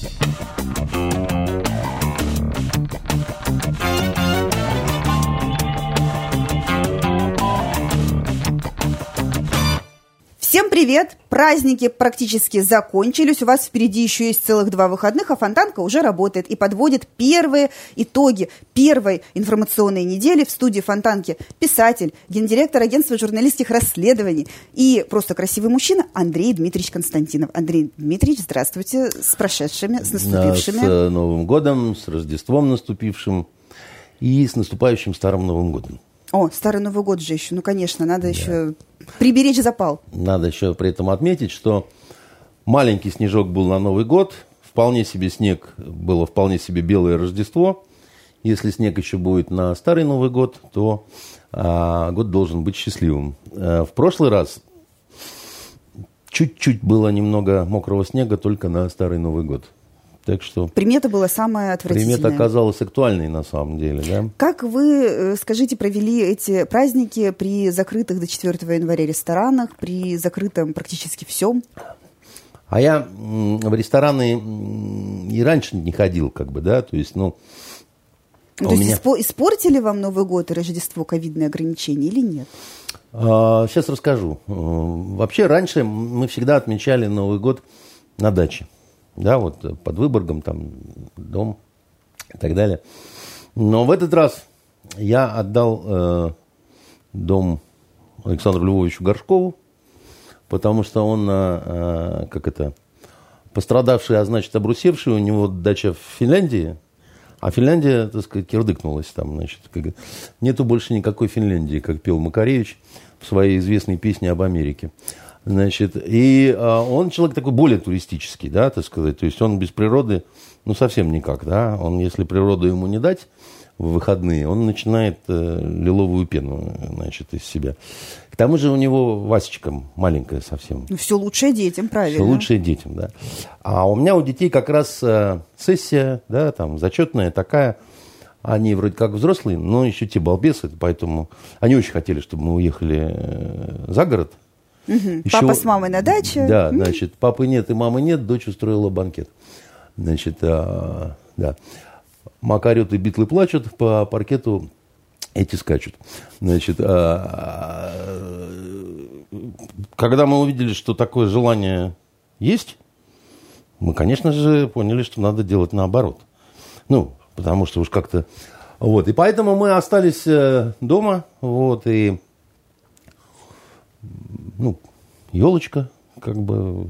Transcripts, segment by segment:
Thank you. Всем привет! Праздники практически закончились. У вас впереди еще есть целых два выходных, а Фонтанка уже работает и подводит первые итоги первой информационной недели в студии Фонтанки. Писатель, гендиректор агентства журналистских расследований и просто красивый мужчина Андрей Дмитриевич Константинов. Андрей Дмитриевич, здравствуйте, с прошедшими, с наступившими. С э, Новым годом, с Рождеством наступившим и с наступающим Старым Новым годом. О, Старый Новый год же еще. Ну, конечно, надо да. еще приберечь запал. Надо еще при этом отметить, что маленький снежок был на Новый год, вполне себе снег, было вполне себе белое Рождество. Если снег еще будет на Старый Новый год, то а, год должен быть счастливым. А, в прошлый раз чуть-чуть было немного мокрого снега только на Старый Новый год. Так что... Примета была самая отвратительная. Примета оказалась актуальной на самом деле, да. Как вы, э, скажите, провели эти праздники при закрытых до 4 января ресторанах, при закрытом практически всем? А я в рестораны и раньше не ходил, как бы, да, то есть, ну... А то есть меня... испортили вам Новый год и Рождество ковидные ограничения или нет? Сейчас а, расскажу. Э, вообще раньше мы всегда отмечали Новый год на даче да, вот под Выборгом, там, дом и так далее. Но в этот раз я отдал э, дом Александру Львовичу Горшкову, потому что он, э, э, как это, пострадавший, а значит, обрусевший, у него дача в Финляндии, а Финляндия, так сказать, кирдыкнулась там, значит. Как, нету больше никакой Финляндии, как пел Макаревич в своей известной песне об Америке. Значит, и а, он человек такой более туристический, да, так сказать. То есть он без природы, ну, совсем никак, да. Он, если природу ему не дать в выходные, он начинает э, лиловую пену, значит, из себя. К тому же у него Васечка маленькая совсем. Ну, все лучшее детям, правильно. Все лучшее детям, да. А у меня у детей как раз э, сессия, да, там, зачетная такая. Они вроде как взрослые, но еще те балбесы, поэтому они очень хотели, чтобы мы уехали э, за город, Угу. Еще, Папа с мамой на даче. Да, значит, папы нет и мамы нет, дочь устроила банкет. Значит, а, да. Макарет и битлы плачут, по паркету эти скачут. Значит, а, когда мы увидели, что такое желание есть, мы, конечно же, поняли, что надо делать наоборот. Ну, потому что уж как-то... Вот, и поэтому мы остались э, дома, вот, и ну, елочка, как бы.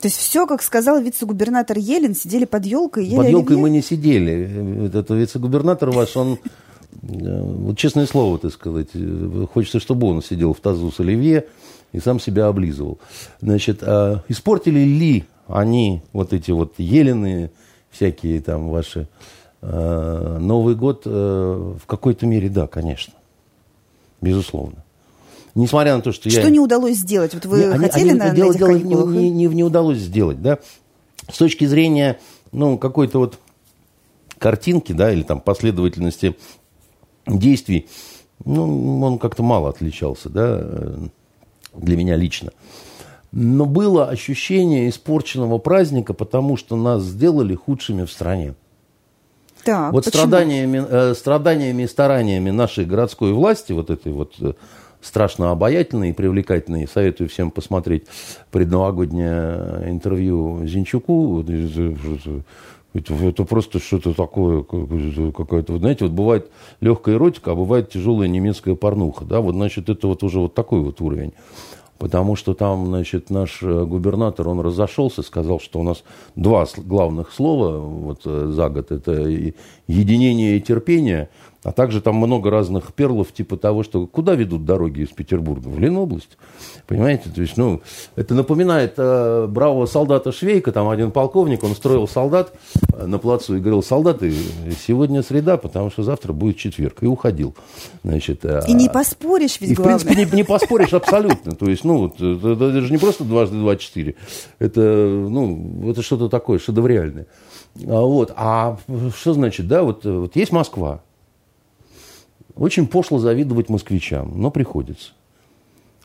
То есть все, как сказал вице-губернатор Елен, сидели под елкой, ели Под елкой оливье? мы не сидели. Это вице-губернатор ваш, он, э, вот честное слово, так сказать, э, хочется, чтобы он сидел в тазу с оливье и сам себя облизывал. Значит, а испортили ли они вот эти вот елены, всякие там ваши, э, Новый год в какой-то мере, да, конечно. Безусловно несмотря на то, что, что я... Что не удалось сделать? Вот вы они, хотели они, на, дело, на этих дело не, не, не удалось сделать, да? С точки зрения, ну, какой-то вот картинки, да, или там последовательности действий, ну, он как-то мало отличался, да, для меня лично. Но было ощущение испорченного праздника, потому что нас сделали худшими в стране. Так, вот страданиями, э, страданиями и стараниями нашей городской власти, вот этой вот э, страшно обаятельный и привлекательный. Советую всем посмотреть предновогоднее интервью Зинчуку. Это, это просто что-то такое, какое-то, вот знаете, вот бывает легкая эротика, а бывает тяжелая немецкая порнуха, да, вот, значит, это вот уже вот такой вот уровень. Потому что там, значит, наш э, губернатор, он разошелся, сказал, что у нас два главных слова вот э, за год, это единение и терпение – а также там много разных перлов, типа того, что куда ведут дороги из Петербурга? В Ленобласть. Понимаете? То есть, ну, это напоминает э, бравого солдата Швейка, там один полковник, он строил солдат э, на плацу и говорил, солдаты, сегодня среда, потому что завтра будет четверг. И уходил. Значит, э, и не поспоришь ведь И, главное. в принципе, не, не поспоришь абсолютно. То есть, ну, это, это же не просто дважды два четыре. Это, ну, это что-то такое шедевриальное. А, вот. А что значит, да, вот, вот есть Москва, очень пошло завидовать москвичам, но приходится.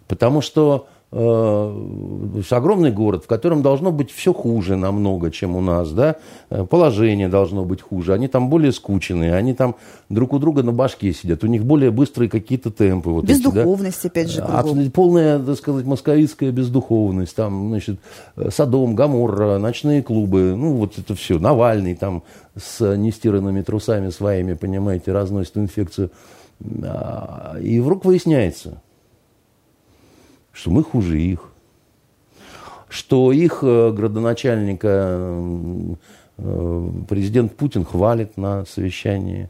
Потому что огромный город, в котором должно быть все хуже намного, чем у нас, да, э, положение должно быть хуже, они там более скученные, они там друг у друга на башке сидят, у них более быстрые какие-то темпы. Вот Бездуховность, эти, да? опять же, кругом. Полная, так сказать, московитская бездуховность, там, значит, Садом, Гаморра, ночные клубы, ну, вот это все, Навальный там с нестиранными трусами своими, понимаете, разносит инфекцию. А, и вдруг выясняется, что мы хуже их, что их э, градоначальника э, президент Путин хвалит на совещании,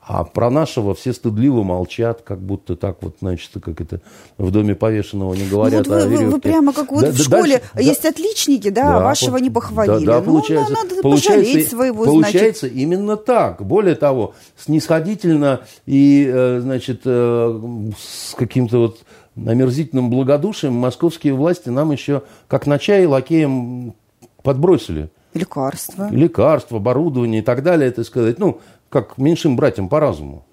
а про нашего все стыдливо молчат, как будто так вот, значит, как это в доме повешенного не говорят. Ну, вот вы, вы, вы прямо как вот да, в школе дальше, есть да, отличники, да, а да, а вашего не похвалили. Да, да, ну, получается, надо получается, пожалеть своего, Получается значит. именно так. Более того, снисходительно и, э, значит, с каким-то вот омерзительным благодушием московские власти нам еще, как на чай, лакеем подбросили. Лекарства. Лекарства, оборудование и так далее, это сказать, ну, как меньшим братьям по разуму.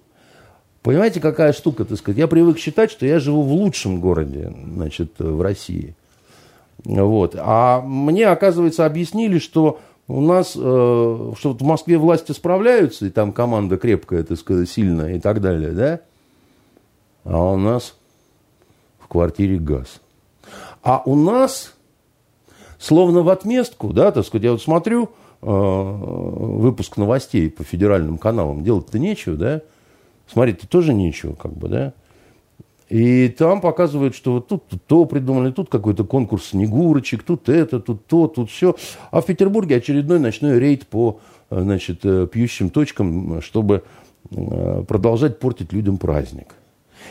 Понимаете, какая штука, так сказать? Я привык считать, что я живу в лучшем городе, значит, в России. Вот. А мне, оказывается, объяснили, что у нас, э, что вот в Москве власти справляются, и там команда крепкая, так сказать, сильная и так далее, да? А у нас в квартире газ. А у нас, словно в отместку, да, так сказать, я вот смотрю э, выпуск новостей по федеральным каналам, делать-то нечего, да, смотреть-то тоже нечего, как бы, да, и там показывают, что вот тут, тут то придумали, тут какой-то конкурс снегурочек, тут это, тут то, тут все. А в Петербурге очередной ночной рейд по значит, э, пьющим точкам, чтобы э, продолжать портить людям праздник.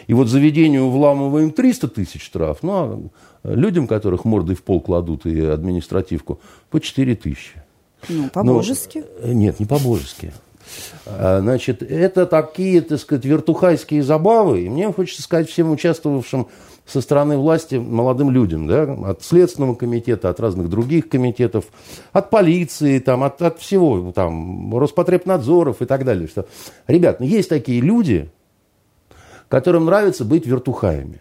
И вот заведению вламываем 300 тысяч штраф, ну, а людям, которых мордой в пол кладут и административку, по 4 тысячи. Ну, по-божески. Но, нет, не по-божески. А, значит, это такие, так сказать, вертухайские забавы. И мне хочется сказать всем участвовавшим со стороны власти молодым людям, да, от Следственного комитета, от разных других комитетов, от полиции, там, от, от всего, там, Роспотребнадзоров и так далее. Что, ребят, ну, есть такие люди, которым нравится быть вертухаями.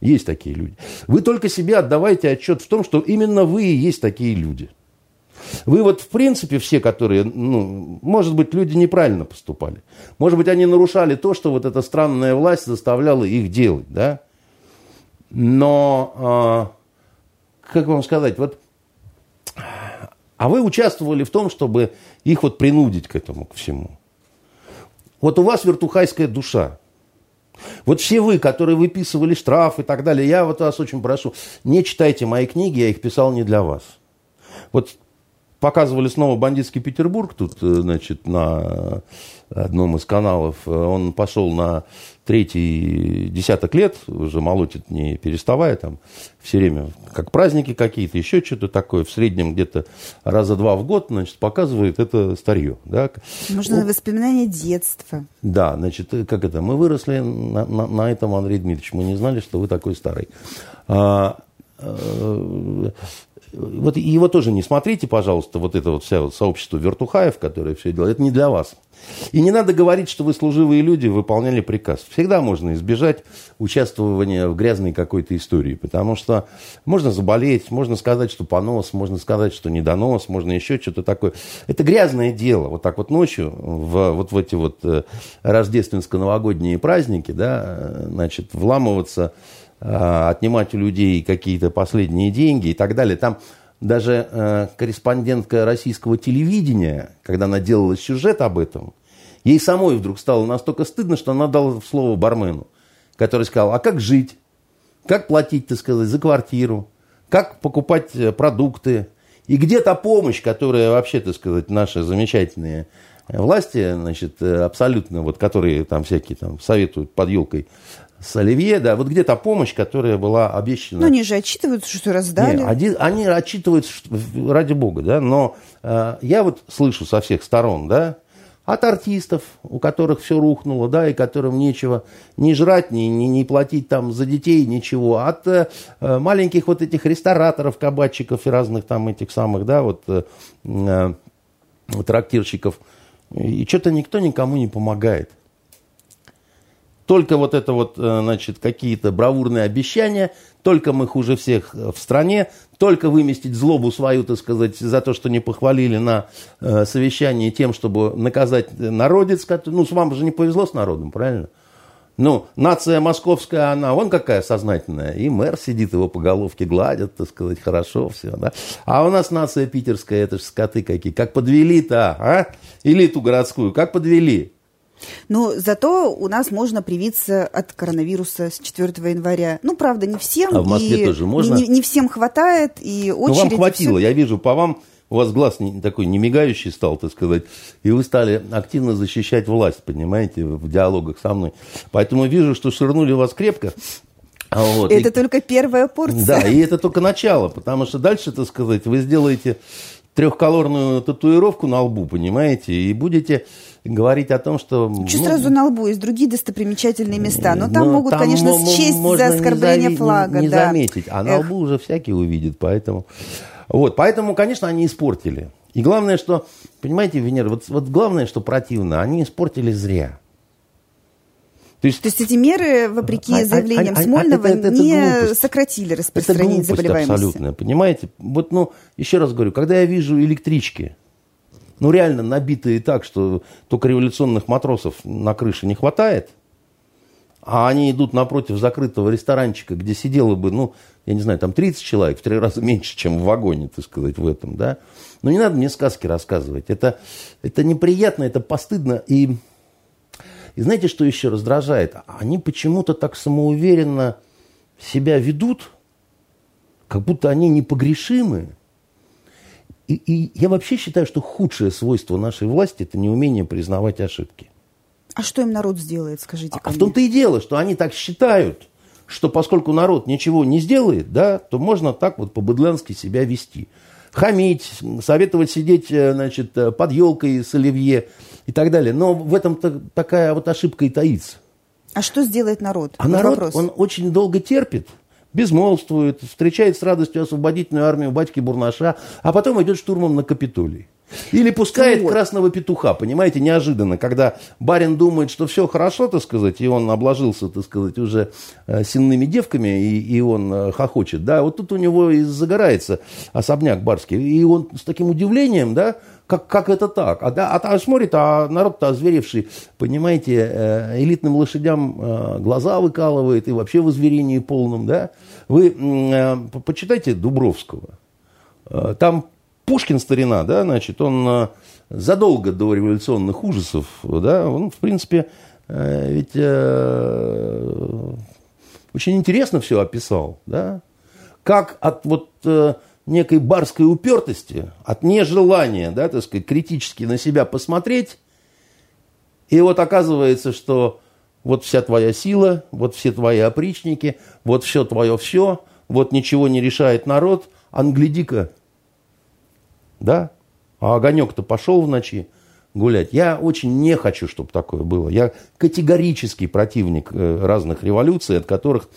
Есть такие люди. Вы только себе отдавайте отчет в том, что именно вы и есть такие люди. Вы вот в принципе все, которые, ну, может быть, люди неправильно поступали. Может быть, они нарушали то, что вот эта странная власть заставляла их делать, да? Но, э, как вам сказать, вот, а вы участвовали в том, чтобы их вот принудить к этому, к всему. Вот у вас вертухайская душа. Вот все вы, которые выписывали штраф и так далее, я вот вас очень прошу, не читайте мои книги, я их писал не для вас. Вот показывали снова бандитский Петербург тут, э, значит, на одном из каналов. Он пошел на третий десяток лет, уже молотит не переставая, там все время, как праздники какие-то, еще что-то такое, в среднем где-то раза два в год, значит, показывает это старье. Да? Можно ну, воспоминания детства. Да, значит, как это, мы выросли на, на, на этом, Андрей Дмитриевич, мы не знали, что вы такой старый. А, а, вот его тоже не смотрите, пожалуйста, вот это вот вся вот сообщество вертухаев, которое все делает, это не для вас. И не надо говорить, что вы служивые люди, выполняли приказ. Всегда можно избежать участвования в грязной какой-то истории, потому что можно заболеть, можно сказать, что понос, можно сказать, что недонос, можно еще что-то такое. Это грязное дело. Вот так вот ночью, в, вот в эти вот э, рождественско-новогодние праздники, да, э, значит, вламываться отнимать у людей какие-то последние деньги и так далее. Там даже э, корреспондентка российского телевидения, когда она делала сюжет об этом, ей самой вдруг стало настолько стыдно, что она дала слово бармену, который сказал, а как жить? Как платить, так сказать, за квартиру? Как покупать э, продукты? И где то помощь, которая вообще, так сказать, наши замечательные власти, значит, абсолютно, вот, которые там всякие там советуют под елкой с Оливье, да, вот где-то помощь, которая была обещана. Ну, они же отчитываются, что раздали. Нет, они, они отчитываются, ради бога, да, но э, я вот слышу со всех сторон, да, от артистов, у которых все рухнуло, да, и которым нечего ни жрать, ни, ни, ни платить там за детей, ничего, от э, маленьких вот этих рестораторов, кабачиков и разных там этих самых, да, вот э, э, трактирщиков, и что-то никто никому не помогает. Только вот это вот, э, значит, какие-то бравурные обещания, только мы хуже всех в стране, только выместить злобу свою, так сказать, за то, что не похвалили на э, совещании тем, чтобы наказать народец. Ну, с вам же не повезло с народом, правильно? Ну, нация московская, она вон какая сознательная. И мэр сидит, его по головке гладят, так сказать, хорошо все, да. А у нас нация питерская, это же скоты какие. Как подвели-то, а? Элиту городскую, как подвели? Но зато у нас можно привиться от коронавируса с 4 января. Ну, правда, не всем. А в Москве тоже можно? Не, не всем хватает, и очередь... Ну, вам хватило, все... я вижу по вам у вас глаз не, такой не мигающий стал, так сказать, и вы стали активно защищать власть, понимаете, в диалогах со мной. Поэтому вижу, что ширнули вас крепко. А вот. Это и, только первая порция. Да, и это только начало, потому что дальше, так сказать, вы сделаете трехколорную татуировку на лбу, понимаете, и будете говорить о том, что... Что ну, сразу на лбу? Есть другие достопримечательные места. Но там ну, могут, там конечно, счесть за оскорбление не флага. Не, не да. заметить. А на Эх. лбу уже всякий увидит, поэтому... Вот, поэтому, конечно, они испортили. И главное, что, понимаете, Венера, вот, вот главное, что противно, они испортили зря. То есть, То есть эти меры, вопреки а, а заявлениям а, а, Смольного, это, это, это не глупость. сократили распространение это заболеваемости. абсолютно, понимаете? Вот, ну, еще раз говорю, когда я вижу электрички, ну, реально набитые так, что только революционных матросов на крыше не хватает, а они идут напротив закрытого ресторанчика, где сидело бы, ну, я не знаю, там 30 человек, в три раза меньше, чем в вагоне, так сказать, в этом, да. Но не надо мне сказки рассказывать. Это, это неприятно, это постыдно. И, и знаете, что еще раздражает? Они почему-то так самоуверенно себя ведут, как будто они непогрешимы. И, и я вообще считаю, что худшее свойство нашей власти – это неумение признавать ошибки. А что им народ сделает, скажите? А в том-то и дело, что они так считают – что поскольку народ ничего не сделает, да, то можно так вот по-быдлянски себя вести. Хамить, советовать сидеть э, значит, э, под елкой с оливье и так далее. Но в этом такая вот ошибка и таится. А что сделает народ? А вот народ, вопрос. он очень долго терпит, безмолвствует, встречает с радостью освободительную армию батьки Бурнаша, а потом идет штурмом на Капитолий. Или пускает вот. красного петуха, понимаете, неожиданно, когда барин думает, что все хорошо, так сказать, и он обложился, так сказать, уже э, сенными девками, и, и он э, хохочет, да, вот тут у него и загорается особняк барский, и он с таким удивлением, да, как, как это так? А, да, а, а смотрит, а народ-то озверевший, понимаете, э, элитным лошадям э, глаза выкалывает и вообще в озверении полном, да? Вы э, почитайте Дубровского. Э, там Пушкин старина, да, значит, он э, задолго до революционных ужасов, да, он, в принципе, э, ведь э, очень интересно все описал, да, как от вот э, некой барской упертости, от нежелания, да, так сказать, критически на себя посмотреть, и вот оказывается, что вот вся твоя сила, вот все твои опричники, вот все твое все, вот ничего не решает народ, а гляди-ка, да? А огонек-то пошел в ночи гулять. Я очень не хочу, чтобы такое было. Я категорический противник э, разных революций, от которых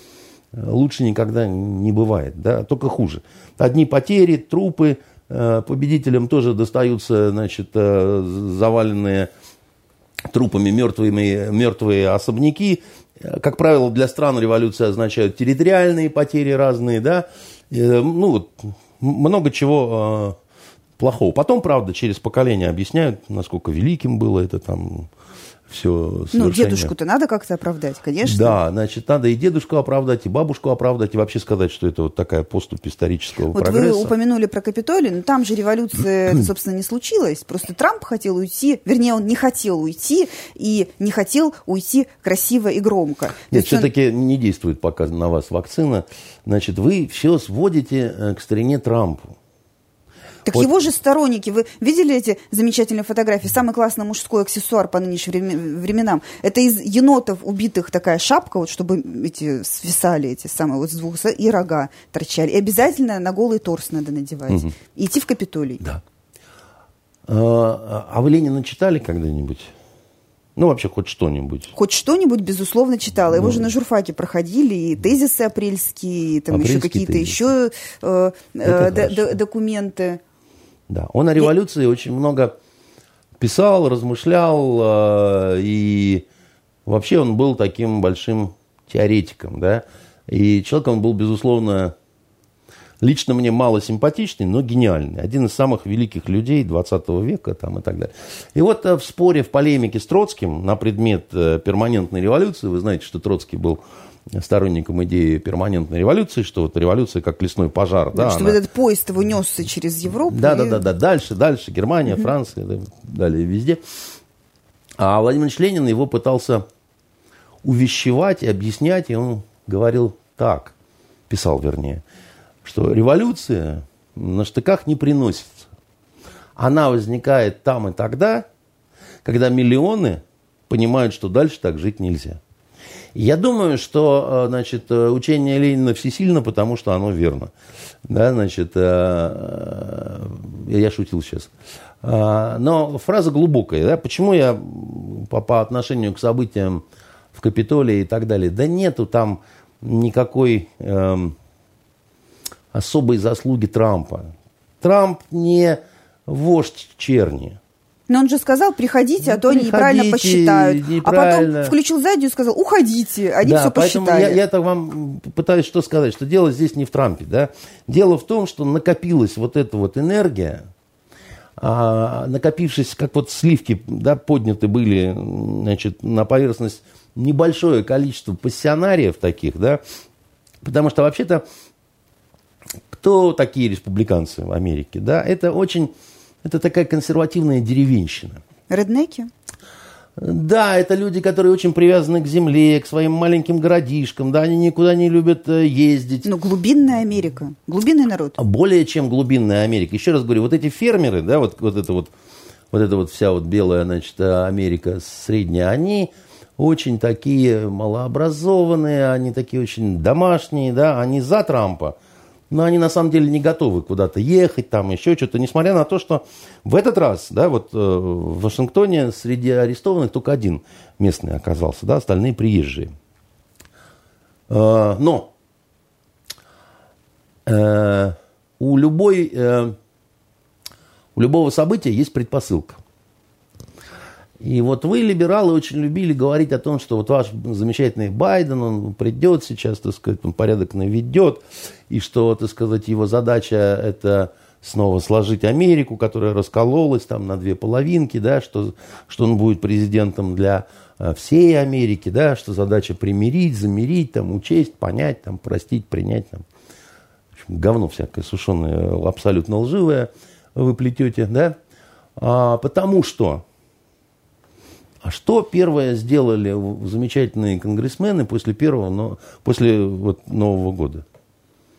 лучше никогда не бывает, да, только хуже. Одни потери, трупы, э, победителям тоже достаются, значит, заваленные трупами мертвыми, мертвые особняки. Как правило, для стран революции означают территориальные потери разные, да, ну, вот, много чего плохого. Потом, правда, через поколение объясняют, насколько великим было это там все Ну, дедушку-то надо как-то оправдать, конечно. Да, значит, надо и дедушку оправдать, и бабушку оправдать, и вообще сказать, что это вот такая поступь исторического вот прогресса. вы упомянули про Капитолий, но там же революция, собственно, не случилась. Просто Трамп хотел уйти, вернее, он не хотел уйти, и не хотел уйти красиво и громко. Нет, все-таки он... не действует пока на вас вакцина. Значит, вы все сводите э, к старине Трампу. Так вот. его же сторонники, вы видели эти замечательные фотографии? Самый классный мужской аксессуар по нынешним временам. Это из енотов убитых такая шапка, вот чтобы эти свисали эти самые вот с двух и рога торчали. И обязательно на голый торс надо надевать. Угу. И идти в Капитолий. Да. А, а вы Ленина читали когда-нибудь? Ну, вообще, хоть что-нибудь. Хоть что-нибудь, безусловно, читала. Его ну, же на журфаке проходили, и тезисы апрельские, и там апрельские еще какие-то еще э, э, документы. Да, он о революции очень много писал, размышлял, э, и вообще он был таким большим теоретиком, да, и человек он был, безусловно, лично мне мало симпатичный, но гениальный. Один из самых великих людей 20 века там, и так далее. И вот э, в споре, в полемике с Троцким на предмет э, перманентной революции, вы знаете, что Троцкий был сторонником идеи перманентной революции, что вот революция как лесной пожар. Да, чтобы она... этот поезд его несся через Европу. Да, и... да, да, да, дальше, дальше, Германия, угу. Франция, да, далее везде. А Владимир Ильич Ленин его пытался увещевать и объяснять, и он говорил так, писал вернее, что революция на штыках не приносится. Она возникает там и тогда, когда миллионы понимают, что дальше так жить нельзя. Я думаю, что э, значит, э, учение Ленина всесильно, потому что оно верно. Да, значит, э, я шутил сейчас. Но фраза глубокая. Да? Почему я по, по отношению к событиям в Капитолии и так далее? Да нету там никакой эм, особой заслуги Трампа. Трамп не вождь черни. Но он же сказал, приходите, а то они неправильно посчитают. Неправильно. А потом включил сзади и сказал, уходите, они да, все посчитали. Я, я так вам пытаюсь что сказать, что дело здесь не в Трампе. Да? Дело в том, что накопилась вот эта вот энергия, а, накопившись, как вот сливки да, подняты были значит, на поверхность небольшое количество пассионариев таких, да, потому что вообще-то кто такие республиканцы в Америке? Да? Это очень, это такая консервативная деревенщина. Реднеки? Да, это люди, которые очень привязаны к земле, к своим маленьким городишкам, да, они никуда не любят э, ездить. Ну, глубинная Америка, глубинный народ. Более чем глубинная Америка. Еще раз говорю, вот эти фермеры, да, вот, вот это вот, вот эта вот вся вот белая, значит, Америка средняя, они очень такие малообразованные, они такие очень домашние, да, они за Трампа но они на самом деле не готовы куда-то ехать, там еще что-то, несмотря на то, что в этот раз, да, вот э, в Вашингтоне среди арестованных только один местный оказался, да, остальные приезжие. Э, но э, у любой, у любого события есть предпосылка. И вот вы, либералы, очень любили говорить о том, что вот ваш замечательный Байден, он придет сейчас, так сказать, он порядок наведет, и что, так сказать, его задача это снова сложить Америку, которая раскололась там на две половинки, да, что, что он будет президентом для э, всей Америки, да, что задача примирить, замирить, там, учесть, понять, там, простить, принять. Там. В общем, говно всякое сушеное, абсолютно лживое вы плетете, да, а, потому что а что первое сделали замечательные конгрессмены после первого, но после вот Нового года?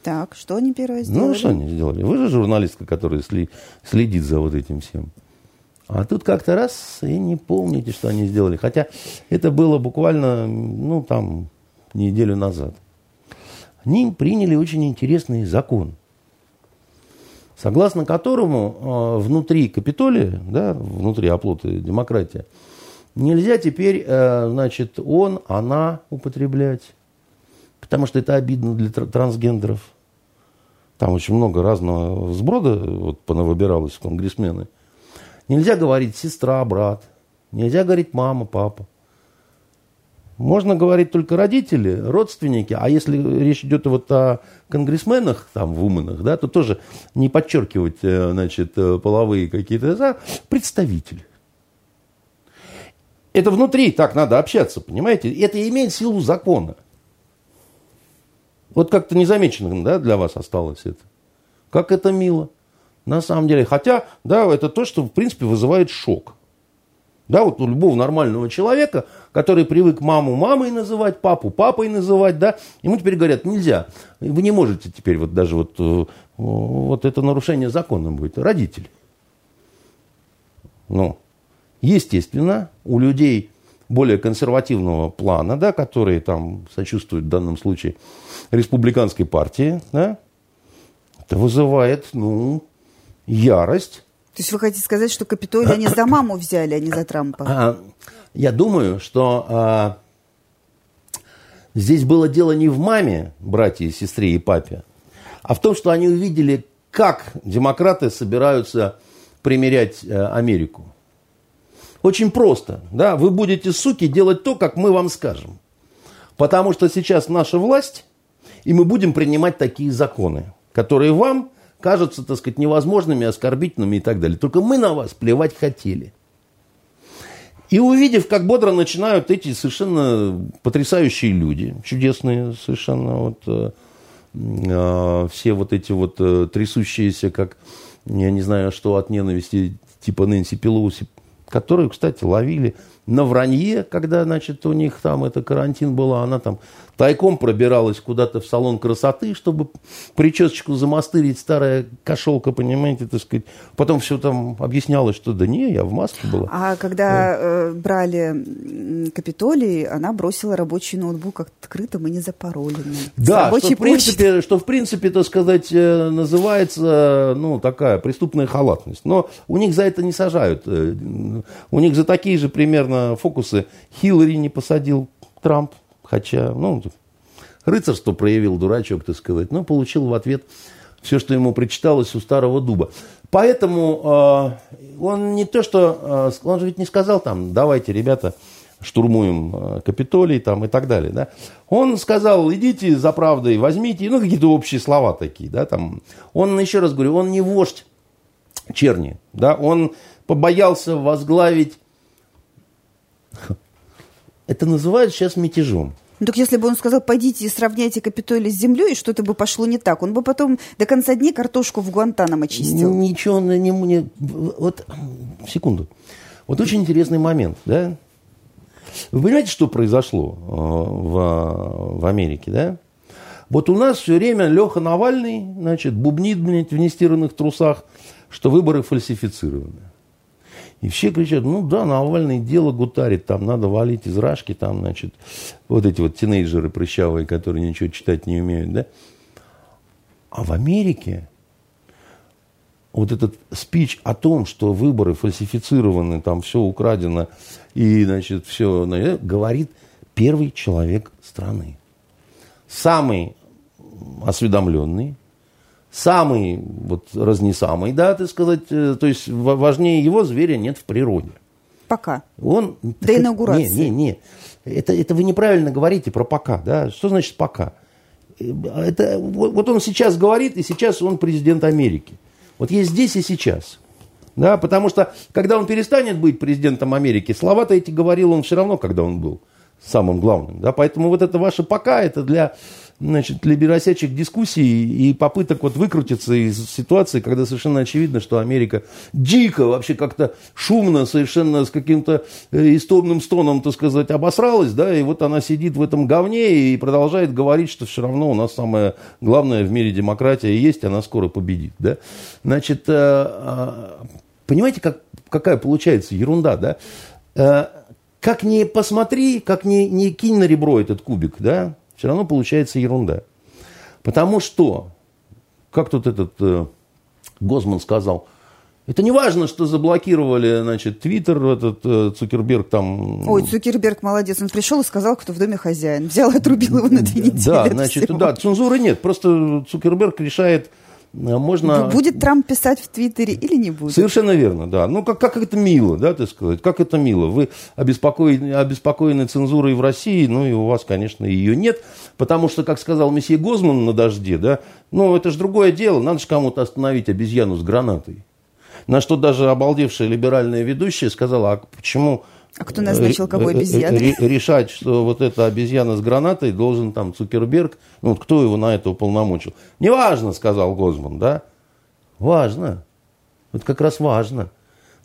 Так, что они первое сделали? Ну, что они сделали? Вы же журналистка, которая следит за вот этим всем. А тут как-то раз и не помните, что они сделали. Хотя это было буквально, ну, там, неделю назад. Они приняли очень интересный закон, согласно которому э, внутри Капитолия, да, внутри оплота демократии, Нельзя теперь, э, значит, он, она употреблять, потому что это обидно для трансгендеров. Там очень много разного сброда вот, понавыбиралось конгрессмены. Нельзя говорить сестра, брат. Нельзя говорить мама, папа. Можно говорить только родители, родственники. А если речь идет вот о конгрессменах, там, в уманах, да, то тоже не подчеркивать, э, значит, э, половые какие-то, представители. Это внутри так надо общаться, понимаете? Это имеет силу закона. Вот как-то незамеченным да, для вас осталось это. Как это мило. На самом деле. Хотя, да, это то, что, в принципе, вызывает шок. Да, вот у любого нормального человека, который привык маму мамой называть, папу папой называть, да, ему теперь говорят, нельзя. Вы не можете теперь вот даже вот, э, вот это нарушение закона будет. Родители. Ну, Естественно, у людей более консервативного плана, да, которые там сочувствуют в данном случае республиканской партии, да, это вызывает, ну, ярость. То есть вы хотите сказать, что Капитолий они за маму взяли, а не за Трампа? А, я думаю, что а, здесь было дело не в маме, братья, сестре и папе, а в том, что они увидели, как демократы собираются примерять а, Америку. Очень просто. Да? Вы будете, суки, делать то, как мы вам скажем. Потому что сейчас наша власть, и мы будем принимать такие законы, которые вам кажутся, так сказать, невозможными, оскорбительными и так далее. Только мы на вас плевать хотели. И увидев, как бодро начинают эти совершенно потрясающие люди, чудесные совершенно, вот, э, э, все вот эти вот э, трясущиеся, как, я не знаю, что от ненависти, типа Нэнси Пелоуси, которые, кстати, ловили на вранье, когда, значит, у них там это карантин была, она там тайком пробиралась куда-то в салон красоты, чтобы причесочку замастырить, старая кошелка, понимаете, так сказать. Потом все там объяснялось, что да не, я в маске была. А когда да. э, брали Капитолий, она бросила рабочий ноутбук открытым и не запароленным. Да, что в, принципе, что в принципе, так сказать, э, называется, ну, такая преступная халатность. Но у них за это не сажают. Э, у них за такие же примерно фокусы Хиллари не посадил Трамп. Хотя, ну, рыцарство проявил дурачок, так сказать, но получил в ответ все, что ему причиталось у старого дуба. Поэтому э, он не то, что... Э, он же ведь не сказал там, давайте, ребята, штурмуем э, Капитолий там, и так далее. Да? Он сказал, идите за правдой, возьмите, ну, какие-то общие слова такие. Да, там. Он, еще раз говорю, он не вождь черни. Да? Он побоялся возглавить это называют сейчас мятежом. Ну, так если бы он сказал, пойдите и сравняйте Капитолий с землей, что-то бы пошло не так. Он бы потом до конца дней картошку в Гуантанамо чистил. Ничего, не, не, вот, секунду. Вот очень интересный момент, да? Вы понимаете, что произошло э, в, в Америке, да? Вот у нас все время Леха Навальный, значит, бубнит, блядь, в нестиранных трусах, что выборы фальсифицированы. И все кричат, ну да, Навальный дело гутарит, там надо валить из рашки, там, значит, вот эти вот тинейджеры прыщавые, которые ничего читать не умеют, да. А в Америке вот этот спич о том, что выборы фальсифицированы, там все украдено, и, значит, все, говорит первый человек страны. Самый осведомленный, самый вот разнесамый, да, так сказать, э, то есть важнее его зверя нет в природе. Пока. Он, До инаугурации. Не, не, не. Это, это вы неправильно говорите про пока, да. Что значит пока? Э, это, вот, вот он сейчас говорит, и сейчас он президент Америки. Вот есть здесь и сейчас. Да, потому что, когда он перестанет быть президентом Америки, слова-то эти говорил он все равно, когда он был самым главным. Да, поэтому вот это ваше пока, это для значит, либеросячих дискуссий и попыток вот выкрутиться из ситуации, когда совершенно очевидно, что Америка дико, вообще как-то шумно, совершенно с каким-то э, истомным стоном, так сказать, обосралась, да, и вот она сидит в этом говне и продолжает говорить, что все равно у нас самое главное в мире демократия есть, она скоро победит, да. Значит, э, а, понимаете, как, какая получается ерунда, да? Э, как ни посмотри, как ни, ни кинь на ребро этот кубик, да, все равно получается ерунда. Потому что, как тут этот э, Гозман сказал, это не важно, что заблокировали, значит, Твиттер, этот э, Цукерберг там... Ой, Цукерберг молодец, он пришел и сказал, кто в доме хозяин. Взял и отрубил его на две недели. Да, значит, всего. да, цензуры нет. Просто Цукерберг решает можно... Будет Трамп писать в Твиттере или не будет? Совершенно верно, да. Ну, как, как это мило, да, так сказать, как это мило. Вы обеспокоены, обеспокоены цензурой в России, ну, и у вас, конечно, ее нет, потому что, как сказал месье Гозман на дожде, да, ну, это же другое дело, надо же кому-то остановить обезьяну с гранатой. На что даже обалдевшая либеральная ведущая сказала, а почему а кто назначил кого обезьяной? Решать, что вот эта обезьяна с гранатой должен там Цукерберг, ну вот кто его на это уполномочил. Неважно, сказал Гозман, да? Важно. Вот как раз важно.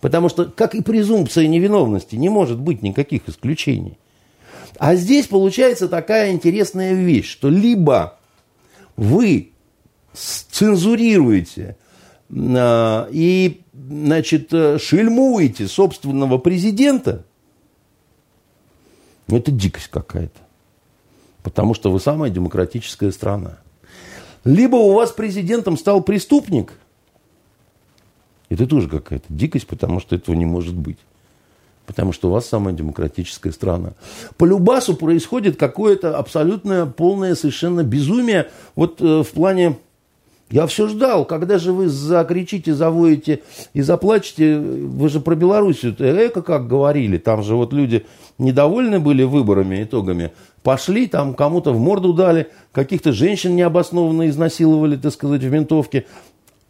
Потому что, как и презумпция невиновности, не может быть никаких исключений. А здесь получается такая интересная вещь, что либо вы цензурируете э, и значит, э, шельмуете собственного президента – это дикость какая-то. Потому что вы самая демократическая страна. Либо у вас президентом стал преступник. Это тоже какая-то дикость, потому что этого не может быть. Потому что у вас самая демократическая страна. По Любасу происходит какое-то абсолютное, полное совершенно безумие. Вот э, в плане Я все ждал, когда же вы закричите, завоете и заплачете. Вы же про Белоруссию, эко как говорили. Там же вот люди недовольны были выборами, итогами. Пошли, там кому-то в морду дали, каких-то женщин необоснованно изнасиловали, так сказать, в ментовке.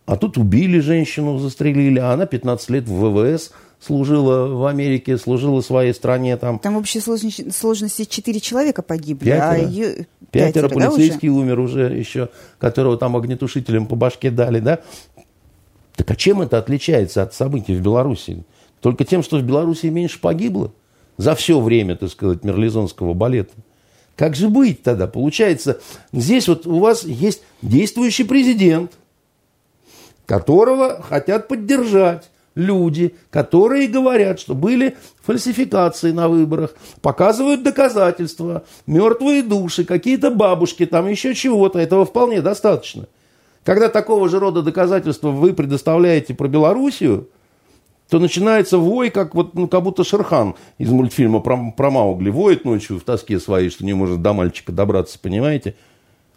А тут убили женщину, застрелили, а она 15 лет в ВВС служила в Америке, служила своей стране там. Там в общей сложности, 4 человека погибли, Пятеро. а ее... Пятеро, Пятеро, да, полицейский уже? умер уже еще, которого там огнетушителем по башке дали, да? Так а чем это отличается от событий в Беларуси? Только тем, что в Беларуси меньше погибло за все время, так сказать, мерлизонского балета. Как же быть тогда? Получается, здесь вот у вас есть действующий президент, которого хотят поддержать люди, которые говорят, что были фальсификации на выборах, показывают доказательства, мертвые души, какие-то бабушки, там еще чего-то. Этого вполне достаточно. Когда такого же рода доказательства вы предоставляете про Белоруссию, то начинается вой, как, вот, ну, как будто Шерхан из мультфильма про, про Маугли воет ночью в тоске своей, что не может до мальчика добраться, понимаете?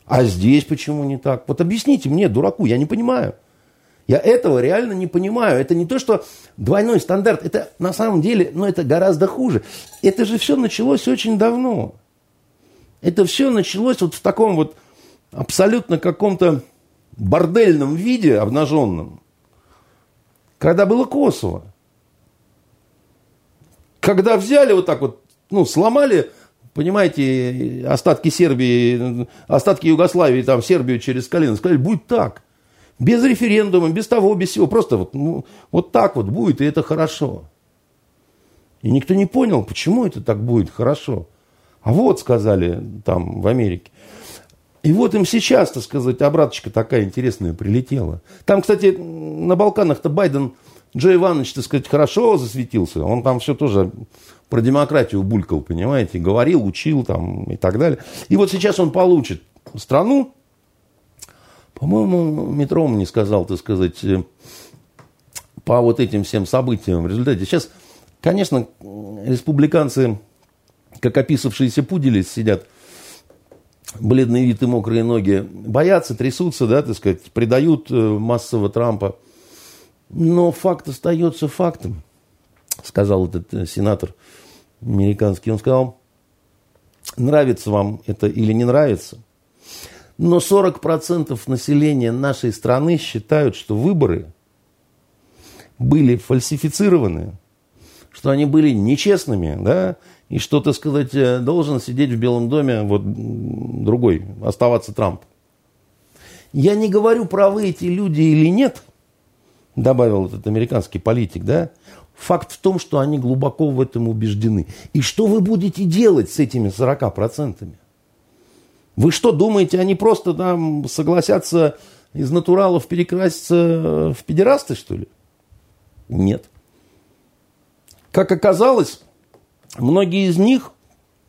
А здесь почему не так? Вот объясните мне, дураку, я не понимаю. Я этого реально не понимаю. Это не то, что двойной стандарт. Это на самом деле, ну, это гораздо хуже. Это же все началось очень давно. Это все началось вот в таком вот абсолютно каком-то бордельном виде, обнаженном, когда было Косово. Когда взяли вот так вот, ну, сломали, понимаете, остатки Сербии, остатки Югославии, там, Сербию через колено, сказали, будет так. Без референдума, без того, без всего. Просто вот, ну, вот так вот будет, и это хорошо. И никто не понял, почему это так будет хорошо. А вот, сказали там в Америке. И вот им сейчас, так сказать, обраточка такая интересная прилетела. Там, кстати, на Балканах-то Байден, Джо Иванович, так сказать, хорошо засветился. Он там все тоже про демократию булькал, понимаете, говорил, учил там и так далее. И вот сейчас он получит страну, по-моему, Метро мне сказал, так сказать, э, по вот этим всем событиям в результате. Сейчас, конечно, республиканцы, как описавшиеся пудели, сидят, бледные вид и мокрые ноги, боятся, трясутся, да, так сказать, предают э, массово Трампа. Но факт остается фактом, сказал этот э, сенатор американский. Он сказал, нравится вам это или не нравится, но 40% населения нашей страны считают, что выборы были фальсифицированы, что они были нечестными, да, и что, так сказать, э, должен сидеть в Белом доме вот другой, оставаться Трамп. Я не говорю, правы эти люди или нет, добавил этот американский политик, да, Факт в том, что они глубоко в этом убеждены. И что вы будете делать с этими 40%? Вы что думаете, они просто там согласятся из натуралов перекраситься в педерасты, что ли? Нет. Как оказалось, многие из них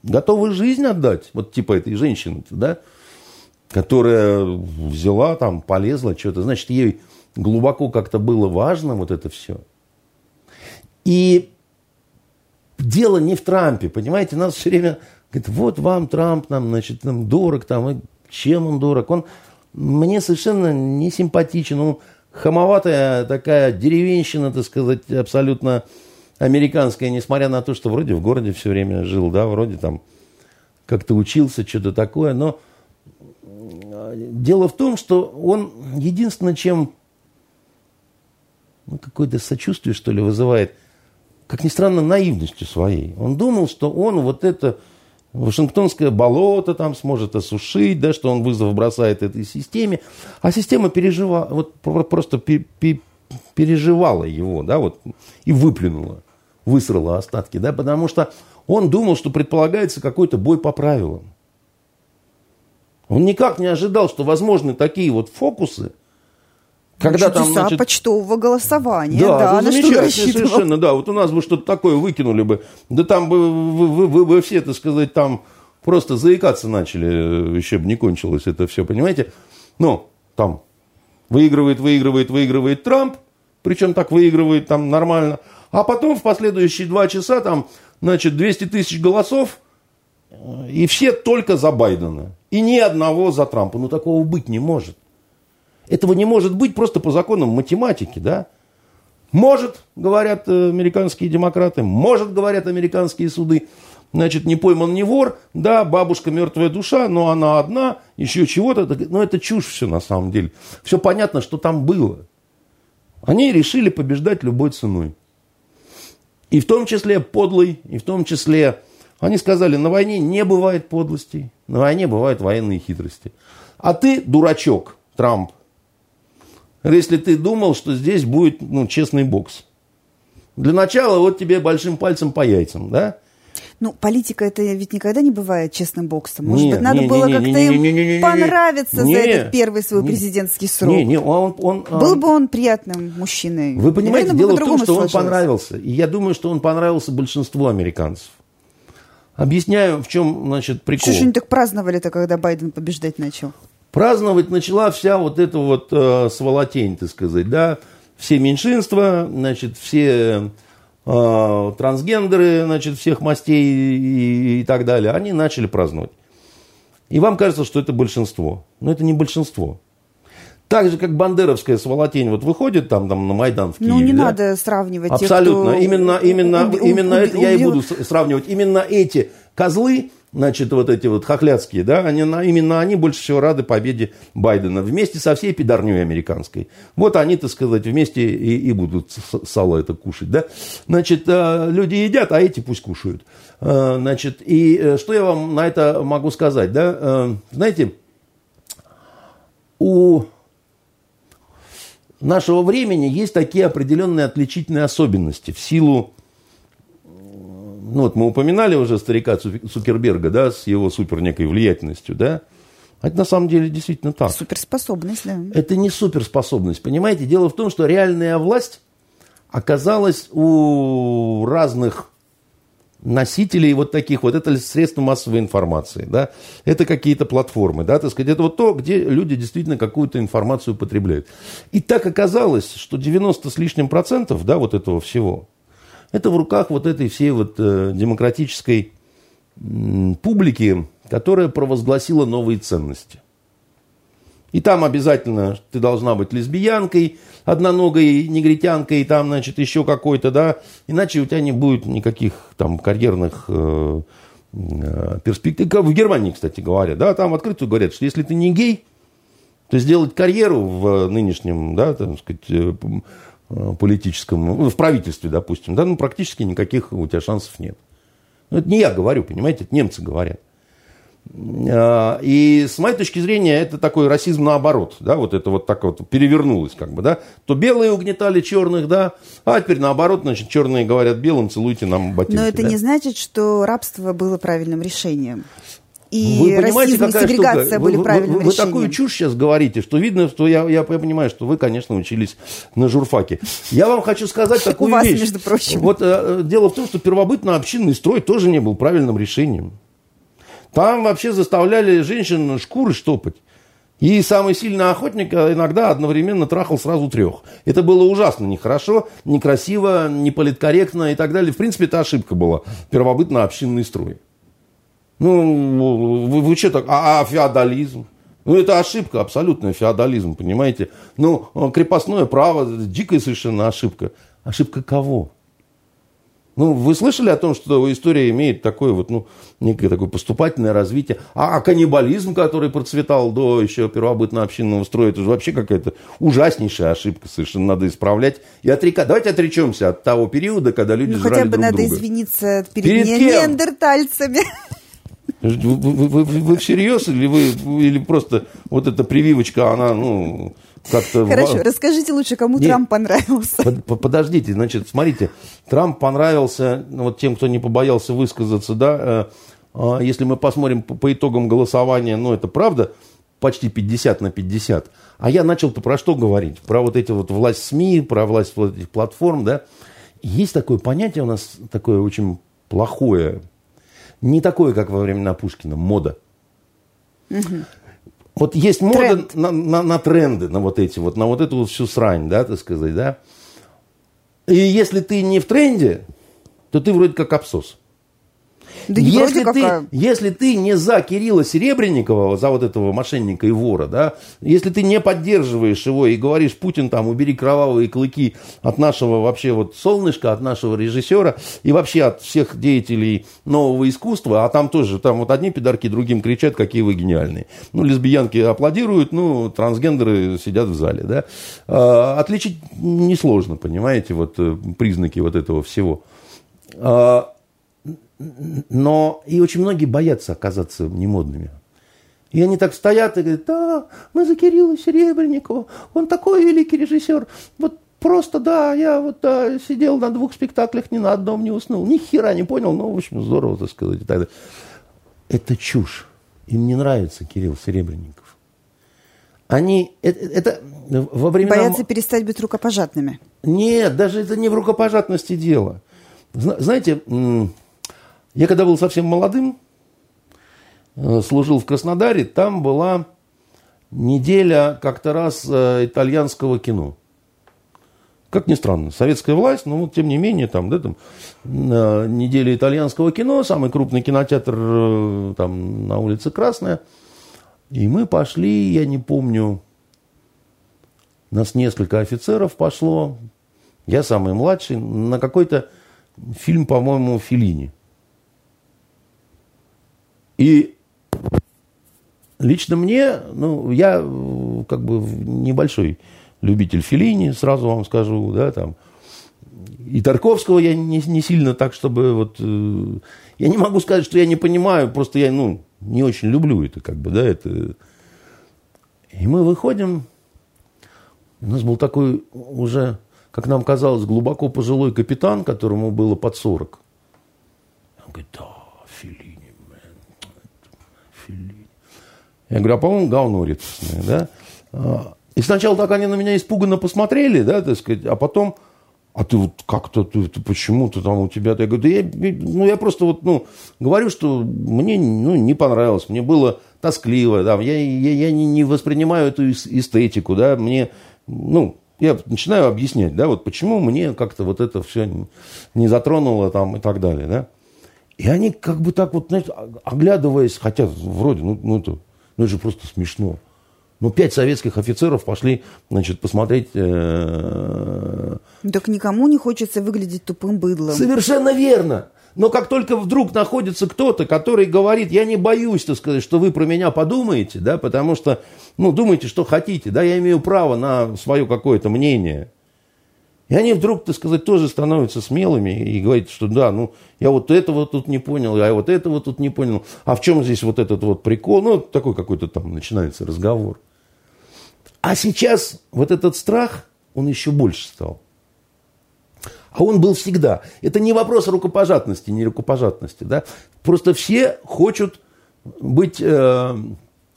готовы жизнь отдать, вот типа этой женщины, да, которая взяла там, полезла, что-то, значит, ей глубоко как-то было важно вот это все. И дело не в Трампе, понимаете, нас все время Говорит, вот вам Трамп, нам, значит, нам дорог, там, и чем он дорог? Он мне совершенно не симпатичен. Ну, хамоватая такая деревенщина, так сказать, абсолютно американская, несмотря на то, что вроде в городе все время жил, да, вроде там как-то учился, что-то такое, но дело в том, что он единственное, чем ну, какое-то сочувствие, что ли, вызывает, как ни странно, наивностью своей. Он думал, что он вот это Вашингтонское болото там сможет осушить, да, что он вызов бросает этой системе. А система переживала, вот просто переживала его, да, вот, и выплюнула, высрала остатки, да, потому что он думал, что предполагается какой-то бой по правилам. Он никак не ожидал, что возможны такие вот фокусы, когда там, значит, почтового голосования. Да, да на замечательно совершенно, да. Вот у нас бы что-то такое выкинули бы. Да там бы вы, вы, вы, вы все, так сказать, там просто заикаться начали, еще бы не кончилось это все, понимаете? Ну, там выигрывает, выигрывает, выигрывает Трамп, причем так выигрывает там нормально. А потом в последующие два часа там, значит, 200 тысяч голосов, и все только за Байдена. И ни одного за Трампа. Ну, такого быть не может. Этого не может быть просто по законам математики, да? Может, говорят э, американские демократы, может, говорят американские суды. Значит, не пойман не вор, да, бабушка мертвая душа, но она одна, еще чего-то. Но это чушь все на самом деле. Все понятно, что там было. Они решили побеждать любой ценой. И в том числе подлый, и в том числе... Они сказали, на войне не бывает подлостей, на войне бывают военные хитрости. А ты, дурачок, Трамп, если ты думал, что здесь будет ну, честный бокс. Для начала вот тебе большим пальцем по яйцам, да? Ну, политика это ведь никогда не бывает честным боксом. Может не, быть, надо не, было не, как-то им понравиться за этот первый свой президентский срок. Не, не, он, он, Был бы он приятным мужчиной. Вы понимаете, дело в том, что сложилось. он понравился. И я думаю, что он понравился большинству американцев. Объясняю, в чем, значит, прикол. Что же они так праздновали-то, когда Байден побеждать начал? Праздновать начала вся вот эта вот э, сволотень, так сказать, да. Все меньшинства, значит, все э, трансгендеры, значит, всех мастей и, и так далее, они начали праздновать. И вам кажется, что это большинство. Но это не большинство. Так же, как бандеровская сволотень вот выходит там, там на Майдан в Киеве. Ну, не да? надо сравнивать Абсолютно. Тех, кто... Именно, именно, уб... именно уб... это убил... я и буду сравнивать. Именно эти козлы, значит, вот эти вот хохляцкие, да, они, именно они больше всего рады победе Байдена вместе со всей пидорней американской. Вот они, так сказать, вместе и, и будут сало это кушать, да. Значит, э, люди едят, а эти пусть кушают. Э, значит, и э, что я вам на это могу сказать, да? Знаете, у нашего времени есть такие определенные отличительные особенности в силу, ну вот мы упоминали уже старика Цукерберга, да, с его супер некой влиятельностью, да, это на самом деле действительно так. Суперспособность, да. Это не суперспособность, понимаете? Дело в том, что реальная власть оказалась у разных носителей вот таких вот, это средства массовой информации, да, это какие-то платформы, да, так сказать, это вот то, где люди действительно какую-то информацию потребляют. И так оказалось, что 90 с лишним процентов, да, вот этого всего, это в руках вот этой всей вот э, демократической публики, которая провозгласила новые ценности. И там обязательно ты должна быть лесбиянкой, одноногой негритянкой, там, значит, еще какой-то, да. Иначе у тебя не будет никаких там карьерных э, э, перспектив. В Германии, кстати говоря, да, там открыто говорят, что если ты не гей, то сделать карьеру в нынешнем, да, там, сказать, политическом, ну, в правительстве, допустим, да, ну, практически никаких у тебя шансов нет. Ну, это не я говорю, понимаете, это немцы говорят. А, и с моей точки зрения, это такой расизм наоборот, да, вот это вот так вот перевернулось, как бы, да. То белые угнетали черных, да, а теперь наоборот, значит, черные говорят белым, целуйте нам ботинки. Но это да? не значит, что рабство было правильным решением. И вы понимаете, расизм, какая и сегрегация штука? были вы, правильным вы, вы. Вы такую чушь сейчас говорите, что видно, что я, я, я понимаю, что вы, конечно, учились на журфаке. Я вам хочу сказать такую У вас, вещь. между прочим. Вот э, дело в том, что первобытно-общинный строй тоже не был правильным решением. Там вообще заставляли женщин шкуры штопать. И самый сильный охотник иногда одновременно трахал сразу трех. Это было ужасно нехорошо, некрасиво, неполиткорректно и так далее. В принципе, это ошибка была. Первобытно-общинный строй. Ну, вы, вы что так? А, а феодализм? Ну, это ошибка, абсолютная феодализм, понимаете? Ну, крепостное право, дикая совершенно ошибка. Ошибка кого? Ну, вы слышали о том, что история имеет такое вот, ну, некое такое поступательное развитие. А, а каннибализм, который процветал до еще первобытно-общинного строя, это же вообще какая-то ужаснейшая ошибка совершенно надо исправлять. И отрека... Давайте отречемся от того периода, когда люди ну, жрали хотя бы друг надо друга. извиниться перед, перед не... неандертальцами. Вы, вы, вы, вы всерьез или вы или просто вот эта прививочка, она, ну, как-то... Хорошо, расскажите лучше, кому Нет, Трамп понравился. Под, подождите, значит, смотрите, Трамп понравился ну, вот тем, кто не побоялся высказаться, да, э, э, если мы посмотрим по, по итогам голосования, ну, это правда, почти 50 на 50. А я начал-то про что говорить? Про вот эти вот власть СМИ, про власть вот этих платформ, да. Есть такое понятие у нас, такое очень плохое, не такое, как во времена Пушкина, мода. Угу. Вот есть мода Тренд. на, на, на тренды, на вот эти вот, на вот эту вот всю срань, да, так сказать, да. И если ты не в тренде, то ты вроде как абсос. Да если, ты, какая. если ты не за Кирилла Серебренникова, за вот этого мошенника и вора, да, если ты не поддерживаешь его и говоришь, Путин там, убери кровавые клыки от нашего вообще вот солнышка, от нашего режиссера и вообще от всех деятелей нового искусства, а там тоже, там вот одни пидорки другим кричат, какие вы гениальные. Ну, лесбиянки аплодируют, ну, трансгендеры сидят в зале, да. А, отличить несложно, понимаете, вот э, признаки вот этого всего. А, но и очень многие боятся оказаться немодными. И они так стоят и говорят, да, мы за Кирилла Серебренникова, он такой великий режиссер. Вот просто, да, я вот да, сидел на двух спектаклях, ни на одном не уснул. Ни хера не понял, но, в общем, здорово, так сказать. И так далее. Это чушь. Им не нравится Кирилл Серебренников. Они, это, это во времена... Боятся перестать быть рукопожатными. Нет, даже это не в рукопожатности дело. Знаете, я когда был совсем молодым, э, служил в Краснодаре, там была неделя как-то раз э, итальянского кино. Как ни странно, советская власть, но вот тем не менее, там, да, там, э, неделя итальянского кино, самый крупный кинотеатр там на улице Красная. И мы пошли, я не помню, нас несколько офицеров пошло, я самый младший, на какой-то фильм, по-моему, Филини. И лично мне, ну, я как бы небольшой любитель Филини, сразу вам скажу, да, там. И Тарковского я не, не сильно так, чтобы вот... Э, я не могу сказать, что я не понимаю, просто я, ну, не очень люблю это, как бы, да, это... И мы выходим, у нас был такой уже, как нам казалось, глубоко пожилой капитан, которому было под 40. Он говорит, да, Филини я говорю, а по-моему, говно редкостное, да. А, и сначала так они на меня испуганно посмотрели, да, так сказать, а потом, а ты вот как-то, ты, ты почему ты там у тебя, я говорю, да я, ну, я просто вот, ну, говорю, что мне, ну, не понравилось, мне было тоскливо, да, я, я, я не, не воспринимаю эту эстетику, да, мне, ну, я начинаю объяснять, да, вот почему мне как-то вот это все не затронуло там и так далее, да. И они как бы так вот, знаете, оглядываясь, хотя вроде, ну, ну, ну это же просто смешно. Ну, пять советских офицеров пошли, значит, посмотреть... Э... Так никому не хочется выглядеть тупым быдлом. Совершенно верно. Но как только вдруг находится кто-то, который говорит, я не боюсь, так сказать, что вы про меня подумаете, да, потому что, ну, думайте, что хотите, да, я имею право на свое какое-то мнение. И они вдруг, так сказать, тоже становятся смелыми и говорят, что да, ну, я вот этого тут не понял, я вот этого тут не понял. А в чем здесь вот этот вот прикол? Ну, такой какой-то там начинается разговор. А сейчас вот этот страх, он еще больше стал. А он был всегда. Это не вопрос рукопожатности, не рукопожатности. Да? Просто все хотят быть, э,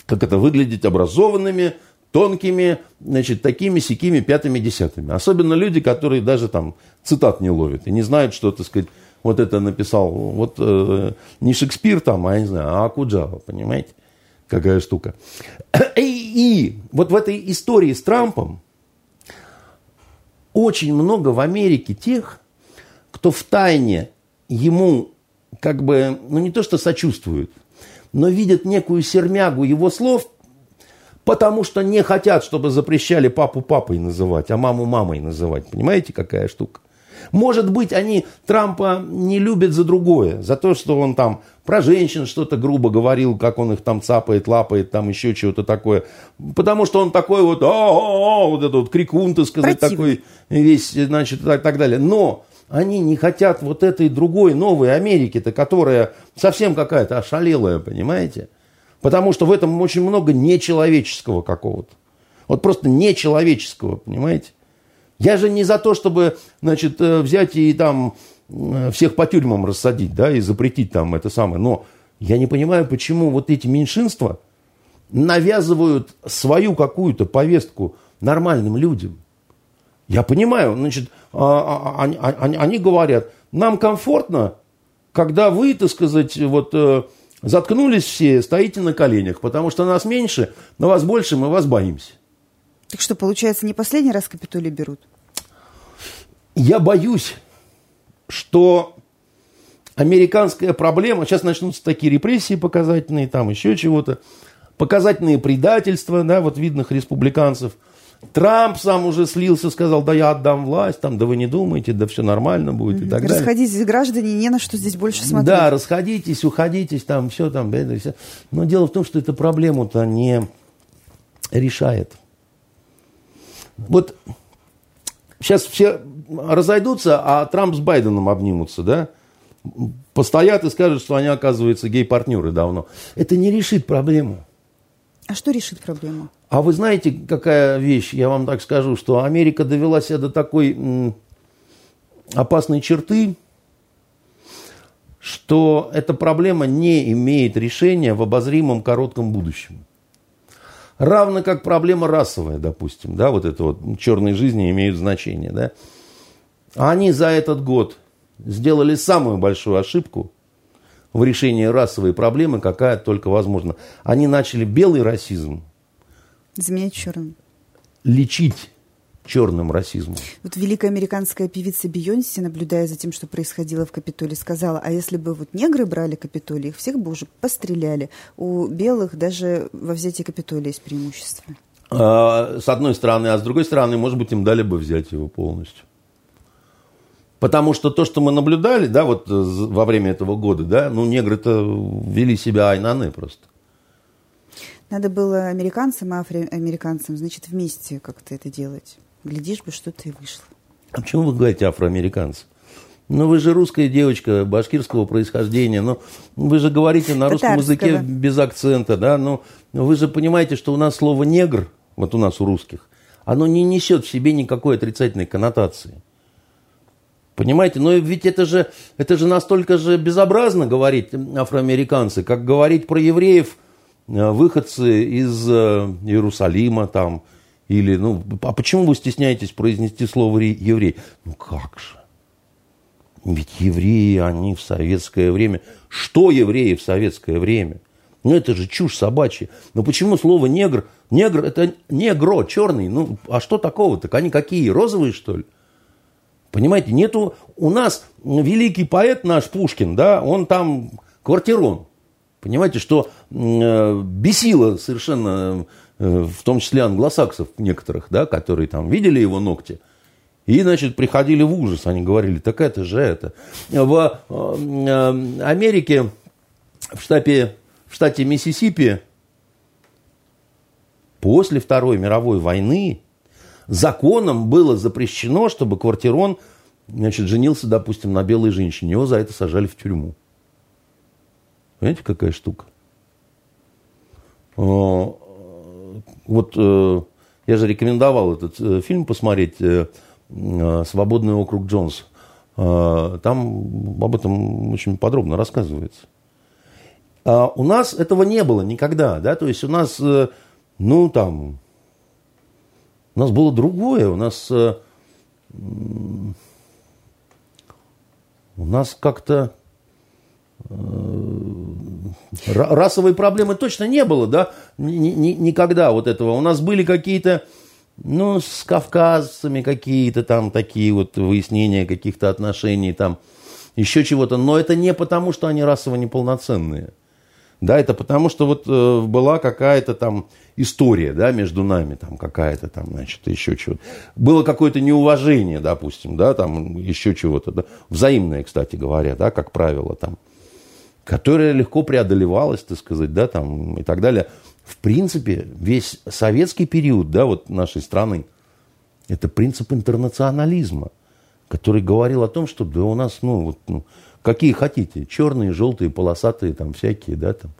как это, выглядеть образованными, тонкими, значит, такими сякими пятыми десятыми. Особенно люди, которые даже там цитат не ловят и не знают, что, так сказать, вот это написал, вот э, не Шекспир там, а не знаю, а Акуджава, понимаете, какая штука. И, и вот в этой истории с Трампом очень много в Америке тех, кто в тайне ему как бы, ну не то что сочувствует, но видят некую сермягу его слов, Потому что не хотят, чтобы запрещали папу папой называть, а маму мамой называть. Понимаете, какая штука? Может быть, они Трампа не любят за другое, за то, что он там про женщин что-то грубо говорил, как он их там цапает, лапает, там еще чего-то такое. Потому что он такой вот, о, вот этот вот крикун, так сказать, Противный. такой весь, значит, и так, так далее. Но они не хотят вот этой другой новой Америки-то, которая совсем какая-то ошалелая, понимаете? Потому что в этом очень много нечеловеческого какого-то. Вот просто нечеловеческого, понимаете? Я же не за то, чтобы, значит, э, взять и там э, всех по тюрьмам рассадить, да, и запретить там это самое. Но я не понимаю, почему вот эти меньшинства навязывают свою какую-то повестку нормальным людям. Я понимаю, значит, а, а, а, они, говорят, нам комфортно, когда вы, так сказать, вот э, Заткнулись все, стоите на коленях, потому что нас меньше, но вас больше, мы вас боимся. Так что, получается, не последний раз Капитолий берут? Я боюсь, что американская проблема, сейчас начнутся такие репрессии показательные, там еще чего-то, показательные предательства, да, вот видных республиканцев. Трамп сам уже слился, сказал, да я отдам власть, там, да вы не думайте, да все нормально будет и так далее. Расходитесь, граждане, не на что здесь больше смотреть. Да, расходитесь, уходитесь, там, все там, это, все. Но дело в том, что эта проблему-то не решает. Вот сейчас все разойдутся, а Трамп с Байденом обнимутся, да? Постоят и скажут, что они, оказывается, гей-партнеры давно. Это не решит проблему. А что решит проблему? А вы знаете, какая вещь, я вам так скажу, что Америка довела себя до такой опасной черты, что эта проблема не имеет решения в обозримом коротком будущем. Равно как проблема расовая, допустим, да, вот это вот черные жизни имеют значение, да. Они за этот год сделали самую большую ошибку в решении расовой проблемы, какая только возможна. Они начали белый расизм заменять черным. Лечить черным расизмом. Вот великая американская певица Бейонси, наблюдая за тем, что происходило в Капитолии, сказала, а если бы вот негры брали Капитолий, их всех бы уже постреляли. У белых даже во взятии Капитолия есть преимущество. А, с одной стороны, а с другой стороны, может быть, им дали бы взять его полностью. Потому что то, что мы наблюдали, да, вот во время этого года, да, ну, негры-то вели себя айнаны просто. Надо было американцам и афроамериканцам, значит, вместе как-то это делать. Глядишь бы, что-то и вышло. А почему вы говорите афроамериканцы? Ну, вы же русская девочка башкирского происхождения. Ну, вы же говорите на русском языке без акцента, да? Ну, вы же понимаете, что у нас слово «негр», вот у нас у русских, оно не несет в себе никакой отрицательной коннотации. Понимаете? Но ведь это же, это же настолько же безобразно говорить афроамериканцы, как говорить про евреев, э, выходцы из э, Иерусалима там, или, ну, а почему вы стесняетесь произнести слово еврей? Ну как же? Ведь евреи, они в советское время... Что евреи в советское время? Ну это же чушь собачья. Но почему слово негр? Негр это негро, черный. Ну а что такого? Так они какие? Розовые, что ли? Понимаете, нету... У нас великий поэт наш Пушкин, да, он там квартирон. Понимаете, что э, бесило совершенно Э, в том числе англосаксов некоторых, да, которые там видели его ногти, и, значит, приходили в ужас. Они говорили, так это же это. В э, Америке, в штате, в штате Миссисипи, после Второй мировой войны законом было запрещено, чтобы квартирон значит, женился, допустим, на белой женщине. Его за это сажали в тюрьму. Понимаете, какая штука? вот э, я же рекомендовал этот э, фильм посмотреть э, «Свободный округ Джонс». Там об этом очень подробно рассказывается. А у нас этого не было никогда, да, то есть у нас, ну, там, у нас было другое, у нас, у нас как-то расовой проблемы точно не было, да, ни, ни, никогда вот этого. У нас были какие-то, ну, с кавказцами какие-то там такие вот выяснения каких-то отношений, там, еще чего-то. Но это не потому, что они расово неполноценные. Да, это потому, что вот э, была какая-то там история, да, между нами, там какая-то там, значит, еще чего-то. Было какое-то неуважение, допустим, да, там еще чего-то, да. Взаимное, кстати говоря, да, как правило, там которая легко преодолевалась, так сказать, да, там и так далее. В принципе, весь советский период, да, вот нашей страны, это принцип интернационализма, который говорил о том, что да у нас, ну, вот, ну, какие хотите, черные, желтые, полосатые, там всякие, да, там,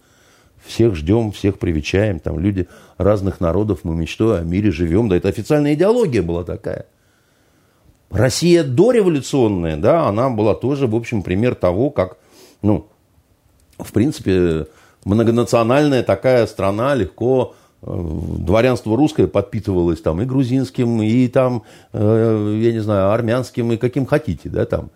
всех ждем, всех привечаем, там люди разных народов, мы мечтой о мире живем, да, это официальная идеология была такая. Россия дореволюционная, да, она была тоже, в общем, пример того, как, ну, в принципе, многонациональная такая страна легко э, дворянство русское подпитывалось там и грузинским, и там, э, я не знаю, армянским, и каким хотите, да, там.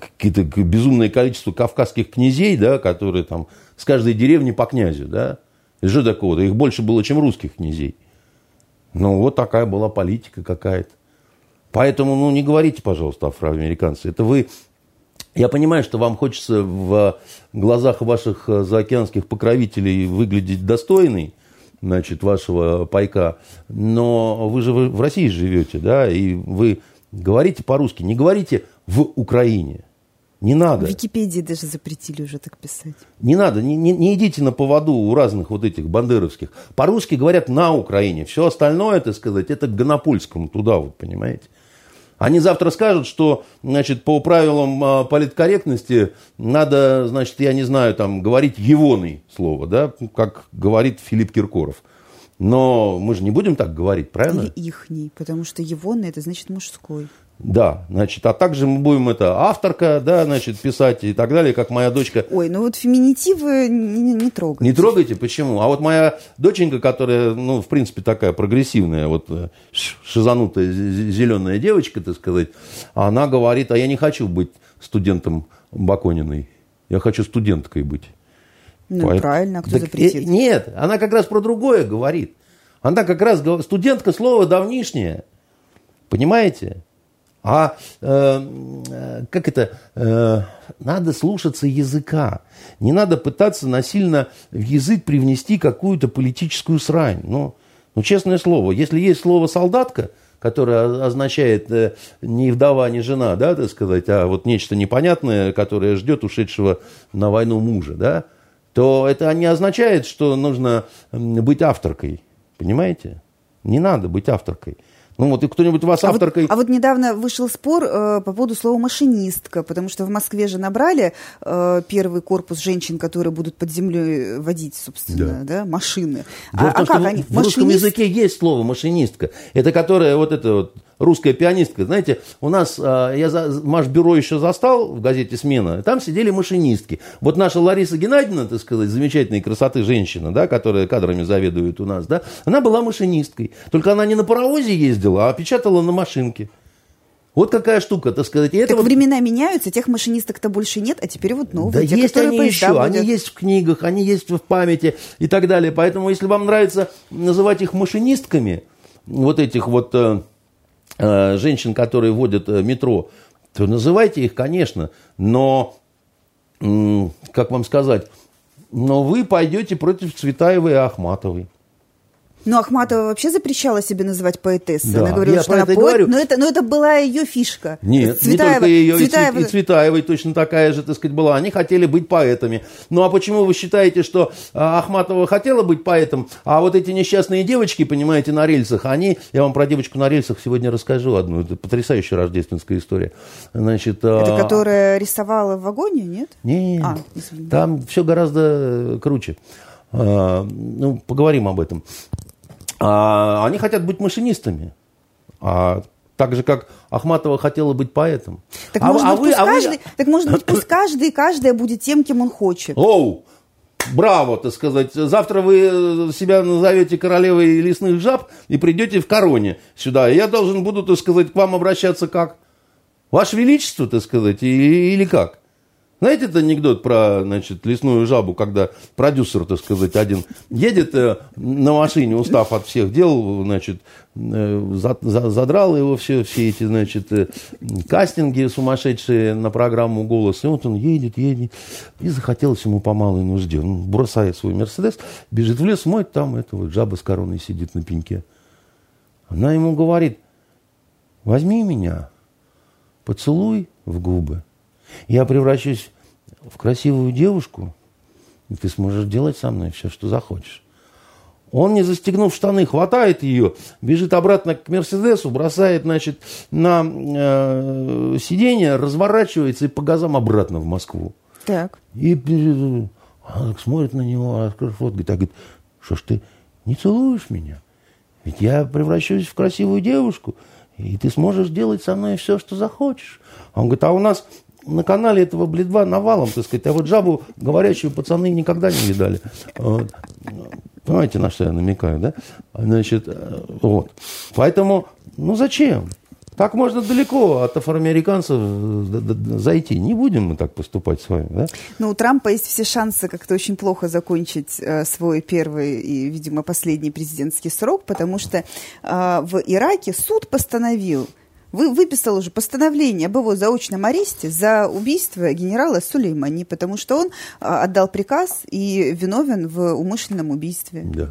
Какие-то безумное количество кавказских князей, да, которые там с каждой деревни по князю, да. И что такого-то? Их больше было, чем русских князей. Ну, вот такая была политика какая-то. Поэтому, ну, не говорите, пожалуйста, афроамериканцы. Это вы Я понимаю, что вам хочется в глазах ваших заокеанских покровителей выглядеть достойной, значит, вашего пайка, но вы же в России живете, да, и вы говорите по-русски, не говорите в Украине. Не надо. В Википедии даже запретили уже так писать. Не надо, не, не, не идите на поводу у разных вот этих бандеровских. По-русски говорят на Украине. Все остальное, так сказать, это к Гонопольскому туда вот, понимаете. Они завтра скажут, что, значит, по правилам а, политкорректности надо, значит, я не знаю, там, говорить егоный слово, да, как говорит Филипп Киркоров. Но мы же не будем так говорить, правильно? Или ихний, потому что егоный это значит мужской. Да, значит, а также мы будем это авторка, да, значит, писать и так далее, как моя дочка. Ой, ну вот феминитивы не, не трогайте. Не трогайте, почему? А вот моя доченька, которая, ну, в принципе, такая прогрессивная, вот э, шизанутая зеленая девочка, так сказать, она говорит, а я не хочу быть студентом Бакониной, я хочу студенткой быть. Ну, Поэтому... правильно, а кто так, запретит? Нет, она как раз про другое говорит. Она как раз, студентка слово давнишнее, понимаете? А э, как это? Э, надо слушаться языка. Не надо пытаться насильно в язык привнести какую-то политическую срань. Ну, ну, честное слово, если есть слово солдатка, которое означает э, не вдова, не жена, да, так сказать, а вот нечто непонятное, которое ждет ушедшего на войну мужа, да, то это не означает, что нужно быть авторкой. Понимаете? Не надо быть авторкой. Ну вот и кто-нибудь вас а авторкой... Вот, а вот недавно вышел спор э, по поводу слова «машинистка», потому что в Москве же набрали э, первый корпус женщин, которые будут под землей водить, собственно, да, да машины. Дело а, а как в, они? В Машинист... русском языке есть слово «машинистка». Это которая вот это вот русская пианистка. Знаете, у нас, а, я за, Маш-бюро еще застал в газете «Смена», там сидели машинистки. Вот наша Лариса Геннадьевна, так сказать, замечательной красоты женщина, да, которая кадрами заведует у нас, да, она была машинисткой. Только она не на паровозе ездила, а печатала на машинке. Вот какая штука, так сказать. И так это вот... времена меняются, тех машинисток-то больше нет, а теперь вот новые. Да те, есть они еще, будут. они есть в книгах, они есть в памяти и так далее. Поэтому, если вам нравится называть их машинистками, вот этих вот э, женщин, которые водят э, метро, то называйте их, конечно, но, как вам сказать, но вы пойдете против Цветаевой и Ахматовой. Но Ахматова вообще запрещала себе называть поэтессой. Да, она говорила, что она поэт, говорю. но это, но это была ее фишка. Нет, Цветаева, не только ее, Цветаева... и Цветаевой точно такая же, так сказать, была. Они хотели быть поэтами. Ну а почему вы считаете, что а, Ахматова хотела быть поэтом, а вот эти несчастные девочки, понимаете, на рельсах, они... Я вам про девочку на рельсах сегодня расскажу одну. Это потрясающая рождественская история. Значит, это а... которая рисовала в вагоне, нет? Нет, а, там все гораздо круче. А, ну, поговорим об этом. А они хотят быть машинистами. А так же, как Ахматова хотела быть поэтом. Так, а, может, а быть, вы, а каждый, вы... так может быть, пусть каждый и каждая будет тем, кем он хочет. Оу! Браво, так сказать. Завтра вы себя назовете королевой лесных жаб и придете в короне сюда. И я должен буду, так сказать, к вам обращаться как? Ваше Величество, так сказать, или как? Знаете этот анекдот про, значит, лесную жабу, когда продюсер, так сказать, один едет э, на машине, устав от всех дел, значит, э, за, за, задрал его все, все эти, значит, э, кастинги сумасшедшие на программу «Голос». И вот он едет, едет, и захотелось ему по малой нужде. Он бросает свой «Мерседес», бежит в лес, моет, там эта вот жаба с короной сидит на пеньке. Она ему говорит, возьми меня, поцелуй в губы, я превращусь в красивую девушку, и ты сможешь делать со мной все, что захочешь. Он, не застегнув штаны, хватает ее, бежит обратно к Мерседесу, бросает, значит, на э, сиденье, разворачивается и по газам обратно в Москву. Так. И она смотрит на него, открыв рот, говорит, а говорит, что ж ты не целуешь меня? Ведь я превращусь в красивую девушку, и ты сможешь делать со мной все, что захочешь. Он говорит, а у нас на канале этого бледва навалом, так сказать, а вот жабу говорящую пацаны никогда не видали. Понимаете, на что я намекаю, да? Значит, э, вот. Поэтому, ну зачем? Так можно далеко от афроамериканцев зайти. Не будем мы так поступать с вами, да? Ну, у Трампа есть все шансы как-то очень плохо закончить э, свой первый и, видимо, последний президентский срок, потому что э, в Ираке суд постановил, вы, выписал уже постановление об его заочном аресте за убийство генерала Сулеймани, потому что он а, отдал приказ и виновен в умышленном убийстве. Да.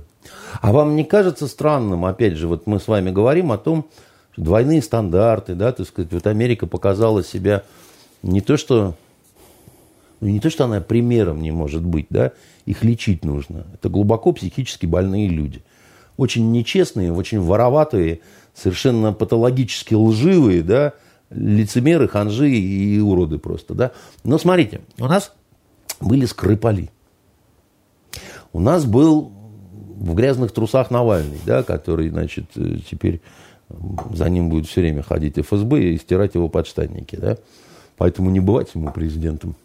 А вам не кажется странным, опять же, вот мы с вами говорим о том, что двойные стандарты, да, так сказать, вот Америка показала себя не то, что ну, не то, что она примером не может быть, да, их лечить нужно. Это глубоко психически больные люди. Очень нечестные, очень вороватые, совершенно патологически лживые, да, лицемеры, ханжи и уроды просто, да. Но смотрите, у нас были скрипали. У нас был в грязных трусах Навальный, да, который, значит, э, теперь за ним будет все время ходить ФСБ и стирать его подштанники, да. Поэтому не бывать ему президентом.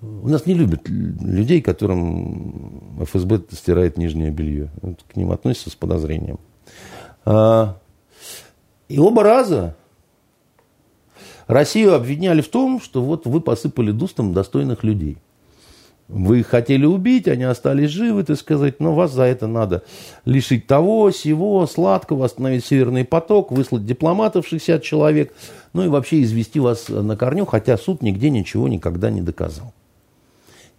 У нас не любят людей, которым ФСБ стирает нижнее белье. К ним относятся с подозрением. А, и оба раза Россию обвиняли в том, что вот вы посыпали дустом достойных людей. Вы их хотели убить, они остались живы, так сказать, но вас за это надо лишить того, сего, сладкого, остановить Северный поток, выслать дипломатов 60 человек, ну и вообще извести вас на корню, хотя суд нигде ничего никогда не доказал.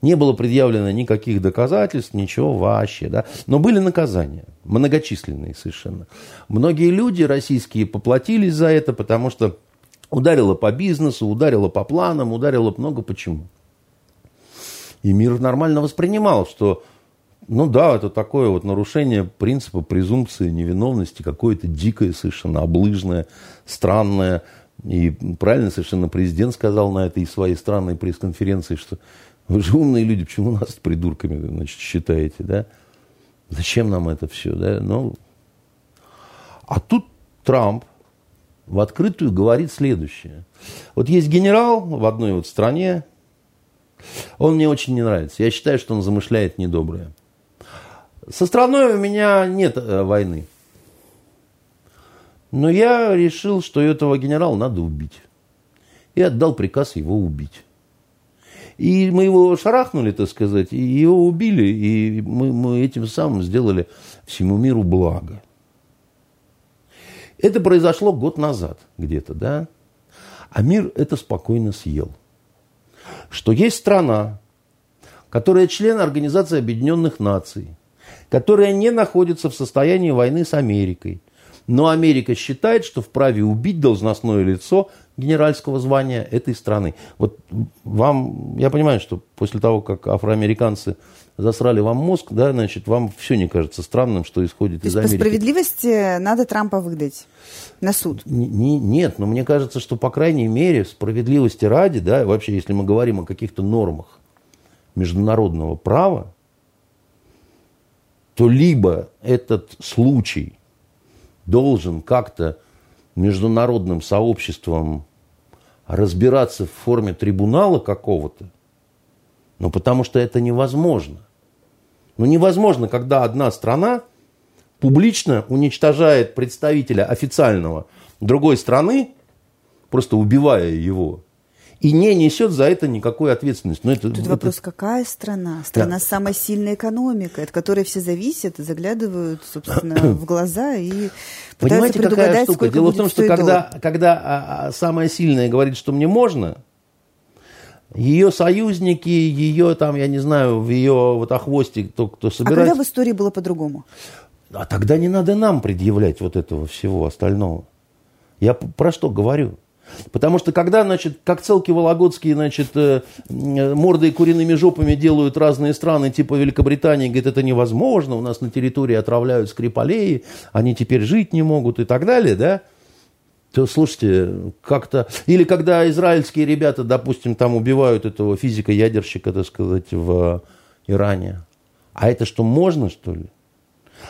Не было предъявлено никаких доказательств, ничего вообще. Да? Но были наказания, многочисленные совершенно. Многие люди российские поплатились за это, потому что ударило по бизнесу, ударило по планам, ударило много почему. И мир нормально воспринимал, что, ну да, это такое вот нарушение принципа презумпции невиновности, какое-то дикое совершенно, облыжное, странное. И правильно совершенно президент сказал на этой своей странной пресс-конференции, что вы же умные люди, почему нас придурками значит, считаете, да? Зачем нам это все, да? Ну, а тут Трамп в открытую говорит следующее. Вот есть генерал в одной вот стране, он мне очень не нравится. Я считаю, что он замышляет недоброе. Со страной у меня нет э, войны. Но я решил, что этого генерала надо убить. И отдал приказ его убить. И мы его шарахнули, так сказать, и его убили, и мы, мы этим самым сделали всему миру благо. Это произошло год назад где-то, да? А мир это спокойно съел. Что есть страна, которая член Организации Объединенных Наций, которая не находится в состоянии войны с Америкой, но Америка считает, что вправе убить должностное лицо генеральского звания этой страны. Вот вам, я понимаю, что после того, как афроамериканцы засрали вам мозг, да, значит, вам все не кажется странным, что исходит То из Америки. по справедливости надо Трампа выдать на суд? Не, нет, но мне кажется, что, по крайней мере, справедливости ради, да, вообще, если мы говорим о каких-то нормах международного права, то либо этот случай должен как-то международным сообществом разбираться в форме трибунала какого-то, ну, потому что это невозможно. Ну, невозможно, когда одна страна публично уничтожает представителя официального другой страны, просто убивая его, и не несет за это никакой ответственности. Но это, Тут это... вопрос, какая страна? Страна Да. с самой сильной экономикой, от которой все зависят, заглядывают, собственно, в глаза и пытаются Понимаете, какая штука? Дело в том, что когда, доллар. когда а, а, самая сильная говорит, что мне можно, ее союзники, ее там, я не знаю, в ее вот охвосте, кто, кто А собирается... когда в истории было по-другому? А тогда не надо нам предъявлять вот этого всего остального. Я про что говорю? Потому что когда, значит, как целки вологодские, значит, э, мордой куриными жопами делают разные страны, типа Великобритании, говорит, это невозможно, у нас на территории отравляют скрипалеи, они теперь жить не могут и так далее, да? То, слушайте, как-то... Или когда израильские ребята, допустим, там убивают этого физика-ядерщика, так сказать, в Иране. А это что, можно, что ли?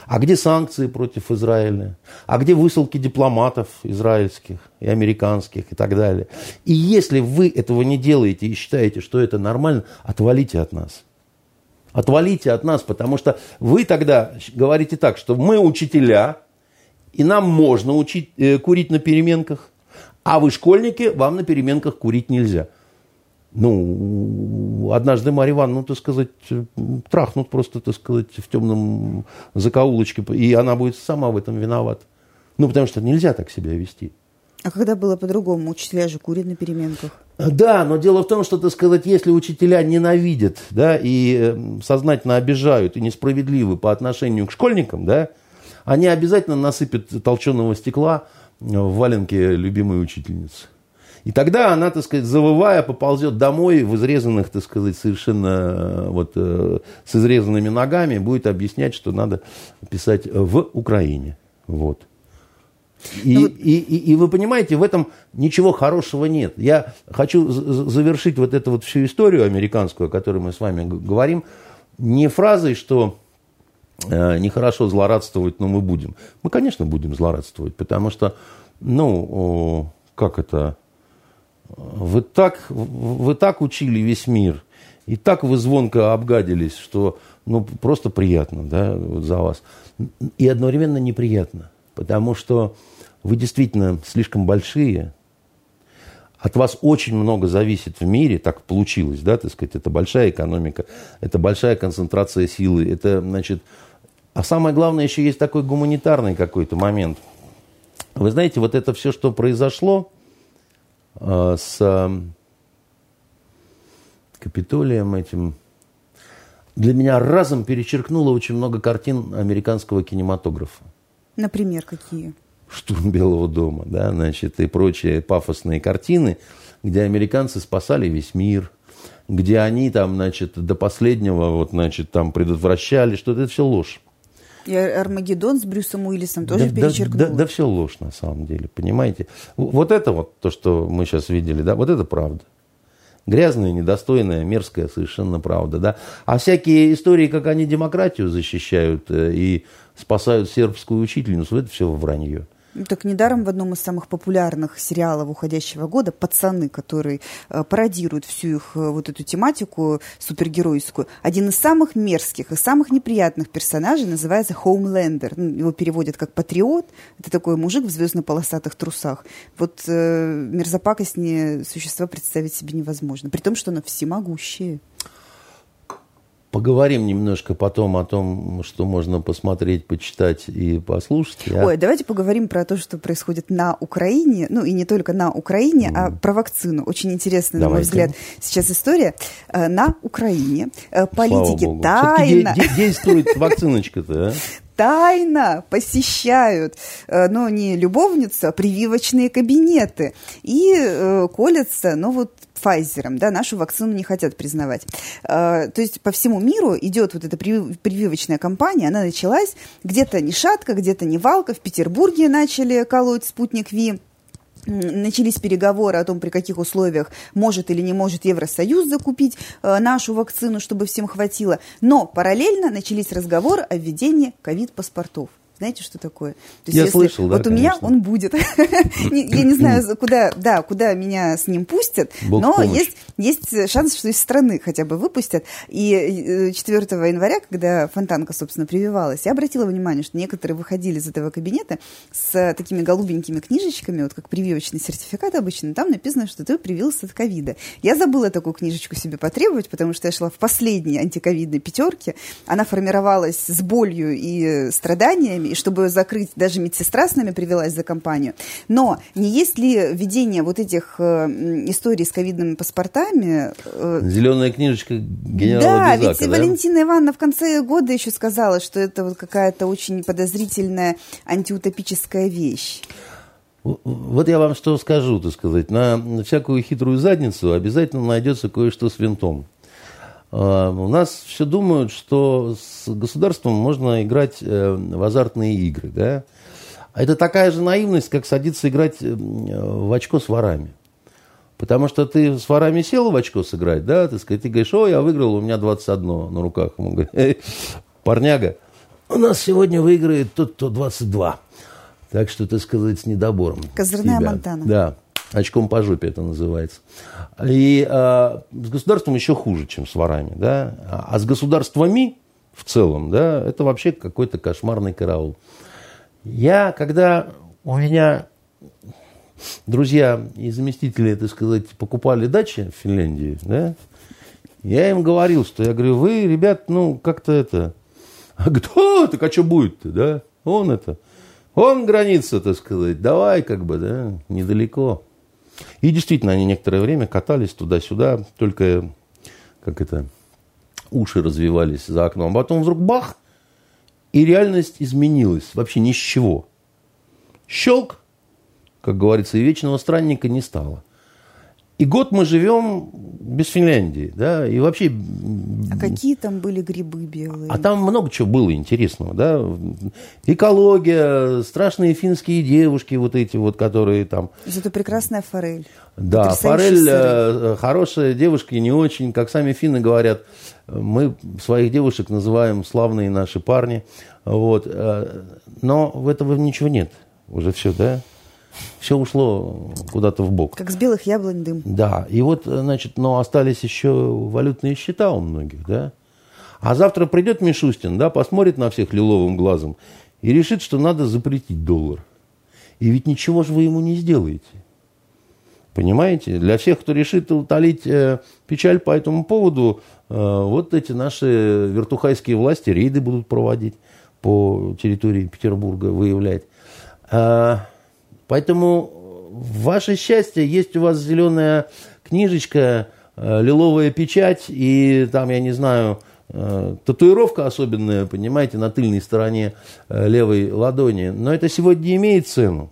А где санкции против Израиля? А где высылки дипломатов израильских и американских и так далее? И если вы этого не делаете и считаете, что это нормально, отвалите от нас. Отвалите от нас, потому что вы тогда говорите так, что мы учителя, и нам можно учить, э, курить на переменках, а вы школьники, вам на переменках курить нельзя. Ну, однажды Марья Ивановна, ну, так сказать, трахнут просто, так сказать, в темном закоулочке, и она будет сама в этом виновата. Ну, потому что нельзя так себя вести. А когда было по-другому? Учителя же курят на переменках. Да, но дело в том, что, так сказать, если учителя ненавидят, да, и э, сознательно обижают, и несправедливы по отношению к школьникам, да, они обязательно насыпят толченого стекла в валенке любимой учительницы. И тогда она, так сказать, завывая, поползет домой в изрезанных, так сказать, совершенно э, вот э, с изрезанными ногами, будет объяснять, что надо писать в Украине. Вот. И, ну, и, и, и вы понимаете, в этом ничего хорошего нет. Я хочу завершить вот эту вот всю историю американскую, о которой мы с вами говорим, не фразой, что э, нехорошо злорадствовать, но мы будем. Мы, конечно, будем злорадствовать, потому что, ну, как это, вы так, вы так учили весь мир, и так вы звонко обгадились, что, ну, просто приятно, да, вот за вас. И одновременно неприятно. Потому что вы действительно слишком большие, от вас очень много зависит в мире, так получилось, да, так сказать, это большая экономика, это большая концентрация силы, это, значит, а самое главное, еще есть такой гуманитарный какой-то момент. Вы знаете, вот это все, что произошло с э, Капитолием этим, для меня разом перечеркнуло очень много картин американского кинематографа. Например, какие? «Штурм Белого дома», да, значит, и прочие пафосные картины, где американцы спасали весь мир, где они там, значит, до последнего, вот, значит, там предотвращали, что это все ложь. И Армагеддон с Брюсом Уиллисом тоже да, перечеркнул. Да, да, да все ложь на самом деле, понимаете? Вот это вот, то, что мы сейчас видели, да, вот это правда. Грязная, недостойная, мерзкая совершенно правда, да. А всякие истории, как они демократию защищают э, и спасают сербскую учительницу, это все вранье. Ну, так недаром в одном из самых популярных сериалов уходящего года «Пацаны», который э, пародирует всю их э, вот эту тематику супергеройскую, один из самых мерзких и самых неприятных персонажей называется Хоумлендер. Ну, его переводят как «патриот». Это такой мужик в звездно-полосатых трусах. Вот э, мерзопакостнее существа представить себе невозможно. При том, что оно всемогущее. Поговорим немножко потом о том, что можно посмотреть, почитать и послушать. Я... Ой, давайте поговорим про то, что происходит на Украине, ну и не только на Украине, mm. а про вакцину. Очень интересная, на мой взгляд, сейчас история. Э, на Украине э, политики тайно... Де- действует вакциночка-то, а? тайно посещают, э, но не любовницу, а прививочные кабинеты и э, колятся, ну вот Pfizer, да, нашу вакцину не хотят признавать. Э, то есть по всему миру идет вот эта прививочная кампания, она началась где-то не шатка, где-то не валка, в Петербурге начали колоть спутник Ви начались переговоры о том, при каких условиях может или не может Евросоюз закупить э, нашу вакцину, чтобы всем хватило. Но параллельно начались разговоры о введении ковид-паспортов. Знаете, что такое? То есть, Я если, слышал, да, Вот у меня он будет. Я не знаю, куда, да, куда меня с ним пустят, но есть, есть шанс, что из страны хотя бы выпустят. И 4 э, января, когда Фонтанка, собственно, прививалась, я обратила внимание, что некоторые выходили из этого кабинета с такими голубенькими книжечками, вот как прививочный сертификат обычно, там написано, что ты привился от ковида. Я забыла такую книжечку себе потребовать, потому что я шла в последней антиковидной пятерке. Она формировалась с болью и страданиями, и чтобы закрыть, даже медсестра с нами привелась за компанию. Но не есть ли введение вот этих э, историй с ковидными паспортами? Э, Зеленая книжечка генерала Да, Безака, ведь да? Валентина Ивановна в конце года еще сказала, что это вот какая-то очень подозрительная антиутопическая вещь. Вот я вам что скажу, так сказать. На всякую хитрую задницу обязательно найдется кое-что с винтом. А, у нас все думают, что с государством можно играть э, в азартные игры. Да? А это такая же наивность, как садиться играть э, в очко с ворами. Потому что ты с ворами сел в очко сыграть, да, ты, ты говоришь, о, я выиграл, у меня 21 на руках. Ему говорит, парняга, у нас сегодня выиграет тот, кто 22. Так что, так сказать, с недобором. Козырная тебя. Монтана. Да. Очком по жопе это называется. И а, с государством еще хуже, чем с ворами. Да? А с государствами в целом, да, это вообще какой-то кошмарный караул. Я, когда у меня друзья и заместители, так сказать, покупали дачи в Финляндии, да, я им говорил, что я говорю, вы, ребят, ну, как-то это... А кто? Так а что будет-то, да? Он это... Он граница, так сказать, давай как бы, да, недалеко. И действительно, они некоторое время катались туда-сюда, только, как это, уши развивались за окном. А потом вдруг бах, и реальность изменилась вообще ни с чего. Щелк, как говорится, и вечного странника не стало. И год мы живем без Финляндии, да, и вообще... А какие там были грибы белые? А там много чего было интересного, да. Экология, страшные финские девушки вот эти вот, которые там... Это прекрасная форель. Да, форель сыры. хорошая девушка, не очень, как сами финны говорят, мы своих девушек называем славные наши парни, вот. Э, но в этого ничего нет, уже все, да все ушло куда-то в бок. Как с белых яблонь дым. Да, и вот, значит, но остались еще валютные счета у многих, да. А завтра придет Мишустин, да, посмотрит на всех лиловым глазом и решит, что надо запретить доллар. И ведь ничего же вы ему не сделаете. Понимаете? Для всех, кто решит утолить э, печаль по этому поводу, э, вот эти наши вертухайские власти рейды будут проводить по территории Петербурга, выявлять. А, Поэтому ваше счастье, есть у вас зеленая книжечка, э, лиловая печать и там, я не знаю, э, татуировка особенная, понимаете, на тыльной стороне э, левой ладони. Но это сегодня имеет цену.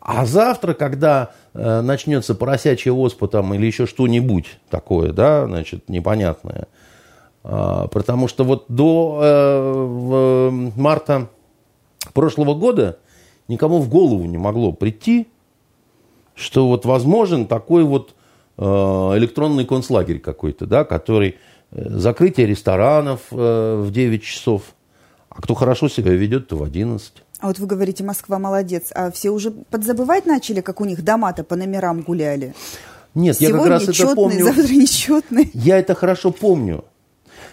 А завтра, когда начнется поросячья оспа там, или еще что-нибудь такое, да, значит, непонятное, потому что вот до э, марта прошлого года никому в голову не могло прийти, что вот возможен такой вот э, электронный концлагерь какой-то, да, который э, закрытие ресторанов э, в 9 часов, а кто хорошо себя ведет, то в 11. А вот вы говорите, Москва молодец, а все уже подзабывать начали, как у них дома-то по номерам гуляли? Нет, Сегодня я как раз четный, это помню. завтра нечетный. Я это хорошо помню.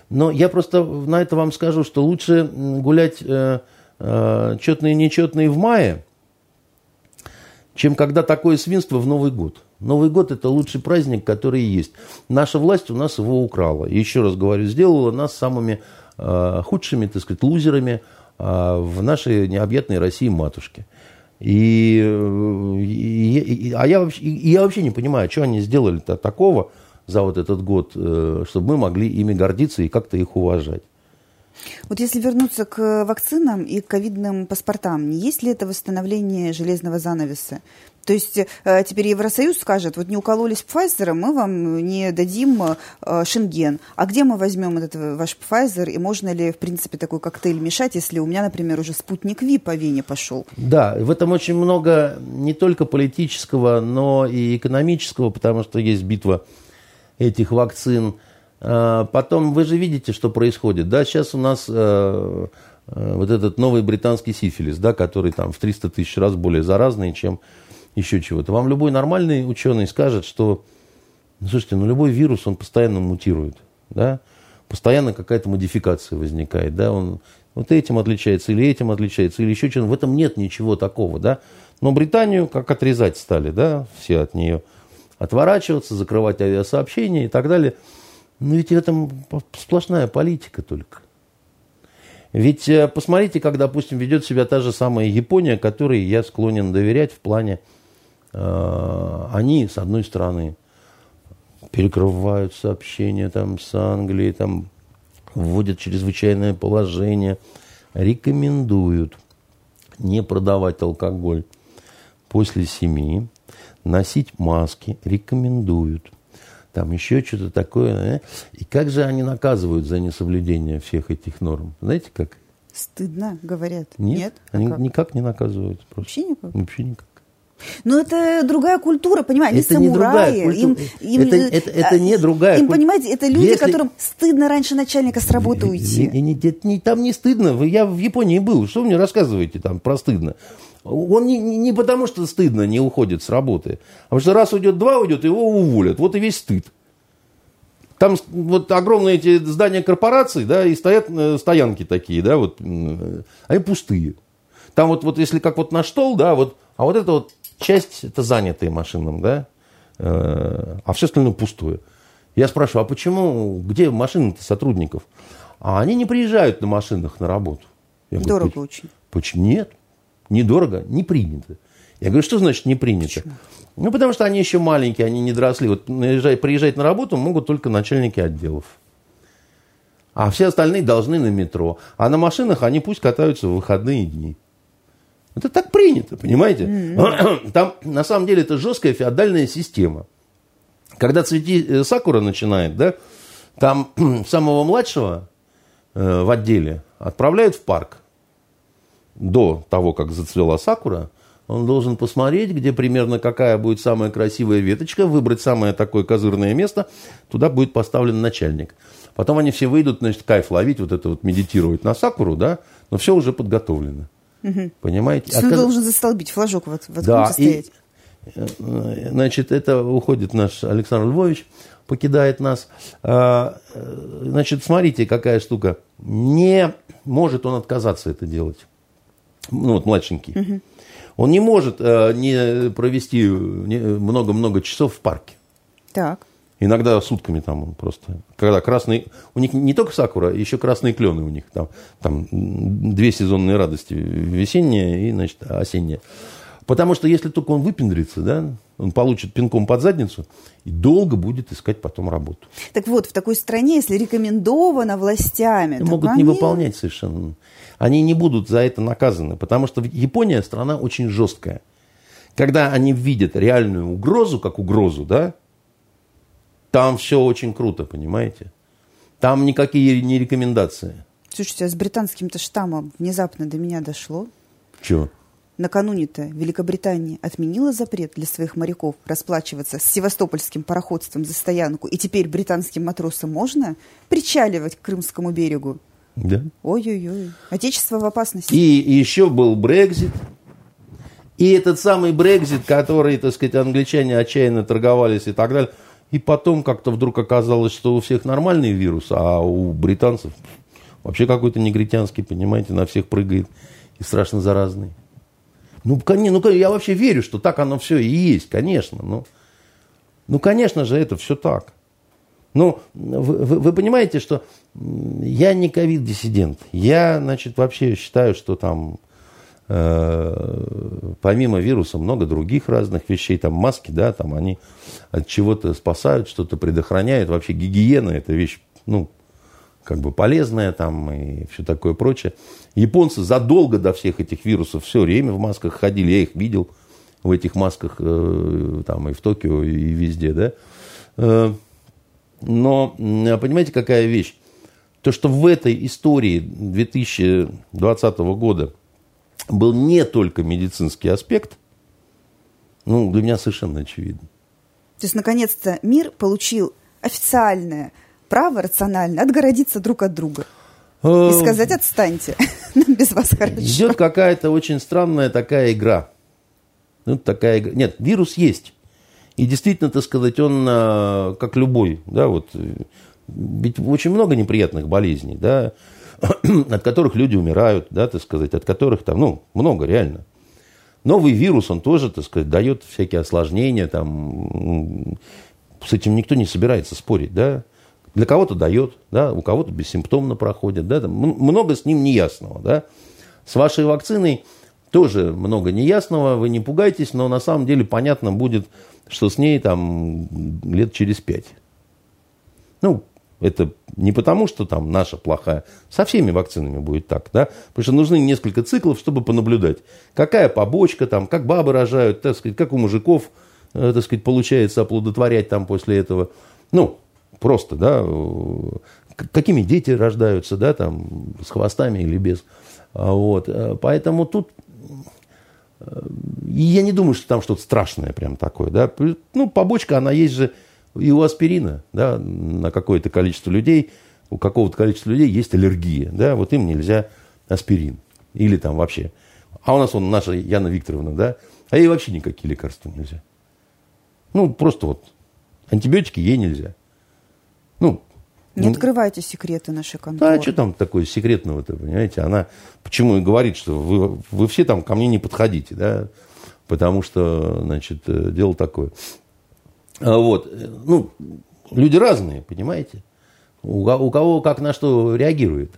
Но я просто на это вам скажу, что лучше гулять э, четные и нечетные в мае, чем когда такое свинство в Новый год. Новый год – это лучший праздник, который есть. Наша власть у нас его украла. Еще раз говорю, сделала нас самыми э, худшими, так сказать, лузерами э, в нашей необъятной России матушке. И, и, и, а я вообще, и, я вообще не понимаю, что они сделали-то такого за вот этот год, чтобы мы могли ими гордиться и как-то их уважать. Вот если вернуться к вакцинам и ковидным паспортам, не есть ли это восстановление железного занавеса? То есть э, теперь Евросоюз скажет, вот не укололись Pfizer, мы вам не дадим э, Шенген. А где мы возьмем этот ваш Pfizer? И можно ли, в принципе, такой коктейль мешать, если у меня, например, уже спутник Ви по Вене пошел? Да, в этом очень много не только политического, но и экономического, потому что есть битва этих вакцин – потом вы же видите, что происходит. Да, сейчас у нас э, э, вот этот новый британский сифилис, да, который там в 300 тысяч раз более заразный, чем еще чего-то. Вам любой нормальный ученый скажет, что, ну, слушайте, ну любой вирус, он постоянно мутирует, да, постоянно какая-то модификация возникает, да, он вот этим отличается, или этим отличается, или еще что-то. В этом нет ничего такого, да. Но Британию как отрезать стали, да, все от нее отворачиваться, закрывать авиасообщения и так далее – но ведь в этом сплошная политика только. Ведь э, посмотрите, как, допустим, ведет себя та же самая Япония, которой я склонен доверять в плане, э, они, с одной стороны, перекрывают сообщения там, с Англией, там, вводят чрезвычайное положение, рекомендуют не продавать алкоголь после семи, носить маски, рекомендуют – там еще что-то такое. Э? И как же они наказывают за несоблюдение всех этих норм? Знаете как? Стыдно, говорят. Нет, Нет? А они как? никак не наказывают. Просто. Вообще никак? Вообще никак. Но это другая культура, понимаете, это они самураи. Не им, им, это, это, это не другая Им, понимаете, это люди, Если... которым стыдно раньше начальника с работы уйти. И, и, и, не, там не стыдно. Я в Японии был. Что вы мне рассказываете там про стыдно? Он не, не потому, что стыдно не уходит с работы, а потому что раз уйдет, два уйдет, его уволят. Вот и весь стыд. Там вот огромные эти здания корпораций, да, и стоят э, стоянки такие, да, вот, они пустые. Там вот, вот если как вот наш стол, да, вот, а вот эта вот часть, это занятые машинам, да, э, а все остальное пустое. Я спрашиваю, а почему, где машины сотрудников? А они не приезжают на машинах на работу. Я Дорого говорю, очень. Почему? Нет. Недорого, не принято. Я говорю, что значит не принято? Почему? Ну, потому что они еще маленькие, они не доросли. Вот приезжать на работу могут только начальники отделов. А все остальные должны на метро. А на машинах они пусть катаются в выходные дни. Это так принято, понимаете? Mm-hmm. Там, на самом деле, это жесткая феодальная система. Когда цвети э, сакура начинает, да, там самого младшего э, в отделе отправляют в парк до того, как зацвела сакура, он должен посмотреть, где примерно какая будет самая красивая веточка, выбрать самое такое козырное место, туда будет поставлен начальник. Потом они все выйдут, значит, кайф ловить, вот это вот медитировать на сакуру, да, но все уже подготовлено. Угу. Понимаете? Есть он должен застолбить флажок вот в этом да. И, э, значит, это уходит наш Александр Львович, покидает нас. А, э, значит, смотрите, какая штука. Не может он отказаться это делать. Ну, вот младшенький. Угу. Он не может э, не провести много-много часов в парке. Так. Иногда сутками там он просто. Когда красный... У них не только сакура, еще красные клены у них. Там, там две сезонные радости. Весенняя и, значит, осенняя. Потому что если только он выпендрится, да, он получит пинком под задницу и долго будет искать потом работу. Так вот, в такой стране, если рекомендовано властями... Могут они... не выполнять совершенно они не будут за это наказаны, потому что Япония страна очень жесткая. Когда они видят реальную угрозу, как угрозу, да, там все очень круто, понимаете? Там никакие не рекомендации. Слушайте, а с британским-то штаммом внезапно до меня дошло. Чего? Накануне-то Великобритания отменила запрет для своих моряков расплачиваться с севастопольским пароходством за стоянку, и теперь британским матросам можно причаливать к Крымскому берегу. Да. Ой-ой-ой. Отечество в опасности. И, и еще был Брекзит. И этот самый Брекзит, который, так сказать, англичане отчаянно торговались и так далее. И потом как-то вдруг оказалось, что у всех нормальный вирус, а у британцев вообще какой-то негритянский, понимаете, на всех прыгает и страшно заразный. Ну, ну, я вообще верю, что так оно все и есть, конечно. Но, ну, конечно же, это все так. Ну, вы, вы понимаете, что я не ковид-диссидент. Я, значит, вообще считаю, что там э, помимо вируса много других разных вещей. Там маски, да, там они от чего-то спасают, что-то предохраняют. Вообще гигиена – это вещь, ну, как бы полезная там и все такое прочее. Японцы задолго до всех этих вирусов все время в масках ходили. Я их видел в этих масках э, там и в Токио, и везде, да. Но понимаете, какая вещь? То, что в этой истории 2020 года был не только медицинский аспект, ну, для меня совершенно очевидно. То есть, наконец-то, мир получил официальное право рационально отгородиться друг от друга. И э, сказать «отстаньте, нам без вас хорошо». Идет какая-то очень странная такая игра. Ну, такая игра. Нет, вирус есть. И действительно, так сказать, он а, как любой, да, вот, ведь очень много неприятных болезней, да, от которых люди умирают, да, так сказать, от которых там, ну, много реально. Новый вирус, он тоже, так сказать, дает всякие осложнения, там, с этим никто не собирается спорить, да. Для кого-то дает, да, у кого-то бессимптомно проходит, да, там много с ним неясного, да. С вашей вакциной тоже много неясного, вы не пугайтесь, но на самом деле понятно будет, что с ней там лет через пять. Ну, это не потому, что там наша плохая. Со всеми вакцинами будет так, да? Потому что нужны несколько циклов, чтобы понаблюдать. Какая побочка там, как бабы рожают, так сказать, как у мужиков, э, так сказать, получается оплодотворять там после этого. Ну, просто, да, какими дети рождаются, да, там, с хвостами или без. А вот. Э, поэтому тут и я не думаю, что там что-то страшное прям такое. Да? Ну, побочка, она есть же и у аспирина. Да? На какое-то количество людей, у какого-то количества людей есть аллергия. Да? Вот им нельзя аспирин. Или там вообще. А у нас он, наша Яна Викторовна, да? А ей вообще никакие лекарства нельзя. Ну, просто вот антибиотики ей нельзя. Ну, не ну, открывайте секреты нашей конторы. Да, что там такое секретного-то, понимаете? Она почему и говорит, что вы, вы все там ко мне не подходите, да? Потому что, значит, э, дело такое. А вот, ну, люди разные, понимаете? У, у кого как на что реагирует.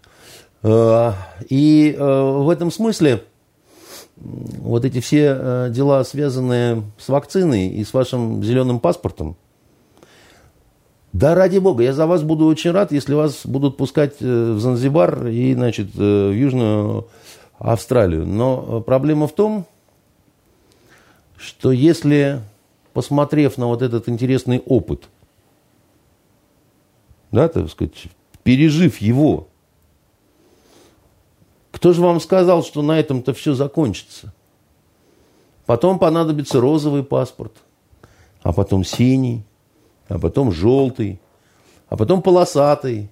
А, и э, в этом смысле вот эти все э, дела, связанные с вакциной и с вашим зеленым паспортом, да, ради бога, я за вас буду очень рад, если вас будут пускать э, в Занзибар и, значит, э, в Южную Австралию. Но проблема в том, что если, посмотрев на вот этот интересный опыт, да, так сказать, пережив его, кто же вам сказал, что на этом-то все закончится? Потом понадобится розовый паспорт, а потом синий, а потом желтый, а потом полосатый.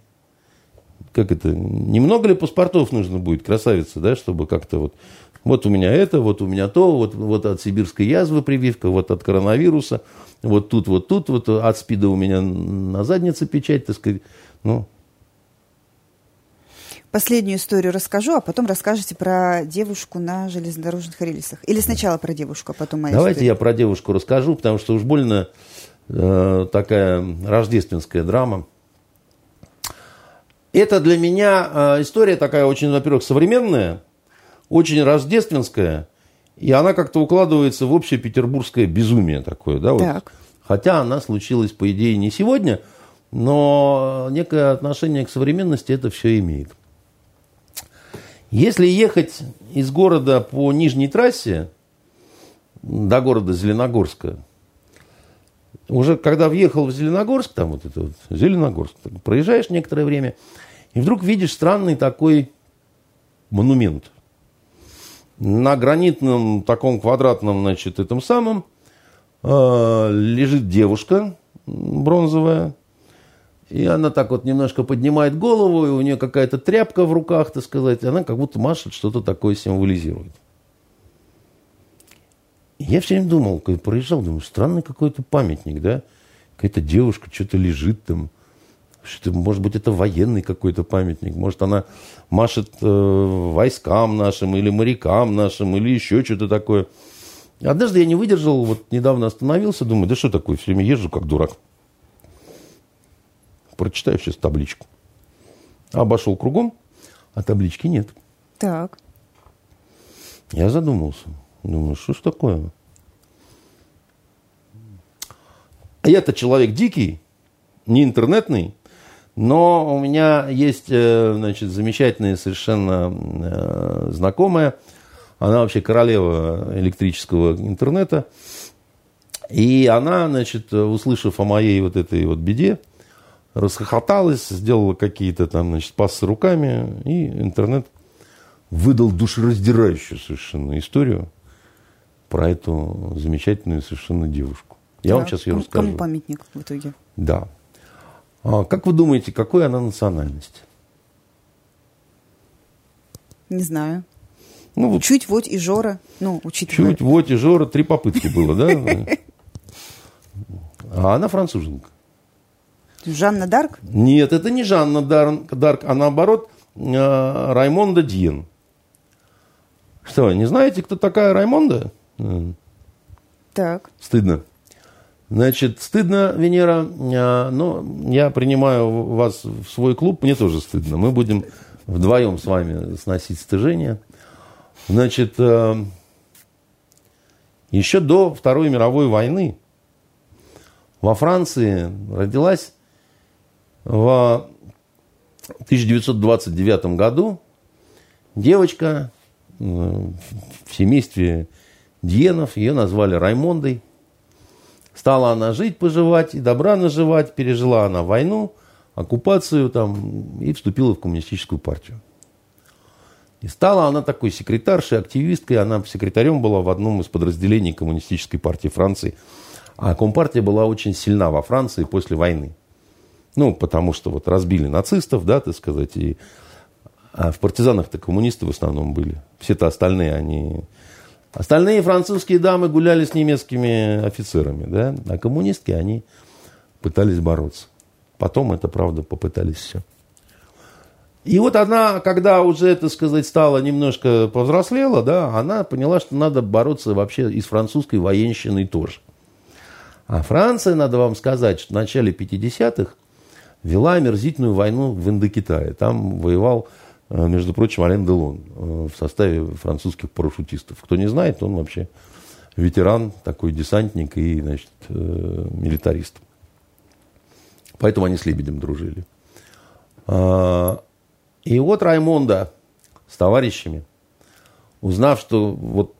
Как это? Немного ли паспортов нужно будет, красавица, да, чтобы как-то вот... Вот у меня это, вот у меня то, вот, вот от сибирской язвы прививка, вот от коронавируса, вот тут, вот тут, вот от СПИДа у меня на заднице печать, так сказать. Ну, Последнюю историю расскажу, а потом расскажете про девушку на железнодорожных рельсах. Или сначала про девушку, а потом моя Давайте история. я про девушку расскажу, потому что уж больно такая рождественская драма. Это для меня э, история такая очень, во-первых, современная, очень рождественская, и она как-то укладывается в общее петербургское безумие такое. Да, вот. Так. Хотя она случилась, по идее, не сегодня, но некое отношение к современности это все имеет. Если ехать из города по нижней трассе до города Зеленогорска, уже когда въехал в Зеленогорск, там вот это вот Зеленогорск, проезжаешь некоторое время, и вдруг видишь странный такой монумент. На гранитном таком квадратном, значит, этом самом э, лежит девушка бронзовая, и она так вот немножко поднимает голову, и у нее какая-то тряпка в руках, так сказать. Она как будто машет, что-то такое символизирует. Я все время думал, когда проезжал, думаю, странный какой-то памятник, да? Какая-то девушка что-то лежит там. Что может быть, это военный какой-то памятник. Может, она машет э, войскам нашим или морякам нашим, или еще что-то такое. Однажды я не выдержал, вот недавно остановился, думаю, да что такое, все время езжу как дурак прочитаю сейчас табличку. Обошел кругом, а таблички нет. Так. Я задумался. Думаю, что ж такое? Я-то человек дикий, не интернетный, но у меня есть, э, значит, замечательная совершенно э, знакомая. Она вообще королева электрического интернета. И она, значит, услышав о моей вот этой вот беде, расхохоталась, сделала какие-то там, значит, пассы руками, и интернет выдал душераздирающую совершенно историю про эту замечательную совершенно девушку. Я да. вам сейчас ее кому, расскажу. Кому памятник в итоге? Да. А как вы думаете, какой она национальность? Не знаю. Ну, вот Чуть, вот и Жора. Ну, учитывая. чуть, вот и Жора, три попытки было, да? А она француженка. Жанна Дарк? Нет, это не Жанна Дарк, Дарк а наоборот э, Раймонда Дьен. Что, не знаете, кто такая Раймонда? Так. Стыдно. Значит, стыдно, Венера, э, но я принимаю вас в свой клуб, мне тоже стыдно. Мы будем вдвоем с вами сносить стыжение. Значит, э, еще до Второй мировой войны во Франции родилась в 1929 году девочка в семействе Диенов, ее назвали Раймондой. Стала она жить, поживать и добра наживать. Пережила она войну, оккупацию там и вступила в коммунистическую партию. И стала она такой секретаршей, активисткой. Она секретарем была в одном из подразделений коммунистической партии Франции. А Компартия была очень сильна во Франции после войны. Ну, потому что вот разбили нацистов, да, так сказать, и а в партизанах-то коммунисты в основном были. Все-то остальные, они... Остальные французские дамы гуляли с немецкими офицерами, да, а коммунистки, они пытались бороться. Потом это, правда, попытались все. И вот она, когда уже, так сказать, стала немножко повзрослела, да, она поняла, что надо бороться вообще и с французской военщиной тоже. А Франция, надо вам сказать, что в начале 50-х вела омерзительную войну в Индокитае. Там воевал между прочим, Ален Делон э, в составе французских парашютистов. Кто не знает, он вообще ветеран, такой десантник и, значит, э, милитарист. Поэтому они с Лебедем дружили. А, и вот Раймонда с товарищами, узнав, что вот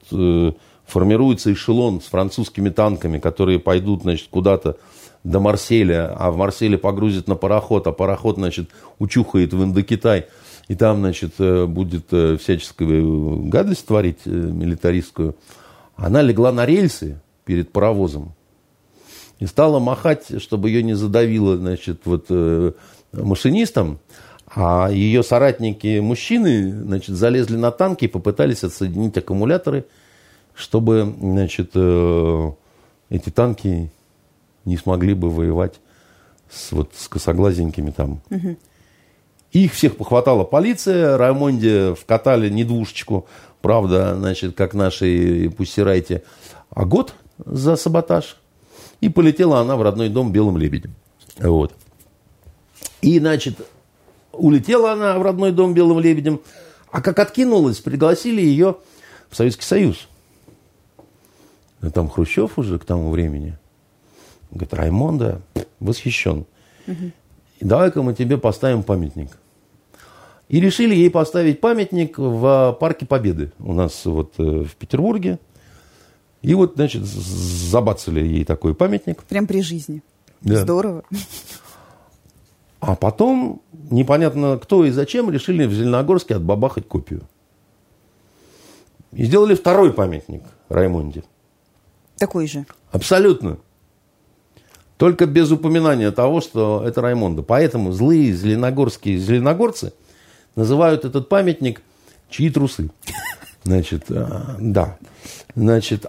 формируется эшелон с французскими танками, которые пойдут, значит, куда-то до Марселя, а в Марселе погрузят на пароход, а пароход, значит, учухает в Индокитай, и там, значит, э, будет э, всяческую гадость творить э, милитаристскую. Она легла на рельсы перед паровозом и стала махать, чтобы ее не задавило, значит, вот машинистом, а ее соратники мужчины, значит, залезли на танки и попытались отсоединить аккумуляторы, чтобы, значит, эти танки не смогли бы воевать с, вот, с косоглазенькими там. Угу. Их всех похватала полиция, Раймонде вкатали не двушечку, правда, значит, как наши пустирайте, а год за саботаж. И полетела она в родной дом белым лебедем. Вот. И, значит, улетела она в родной дом белым лебедем, а как откинулась, пригласили ее в Советский Союз. Там Хрущев уже к тому времени – Говорит, Раймонда восхищен. Давай-ка мы тебе поставим памятник. И решили ей поставить памятник в Парке Победы у нас вот э, в Петербурге. И вот, значит, забацали ей такой памятник. Прям при жизни. Да. Здорово. А потом, непонятно кто и зачем, решили в Зеленогорске отбабахать копию. И сделали второй памятник Раймонде. Такой же. Абсолютно. Только без упоминания того, что это Раймонда. Поэтому злые зеленогорские зеленогорцы называют этот памятник «Чьи трусы?». Значит, а, да. Значит,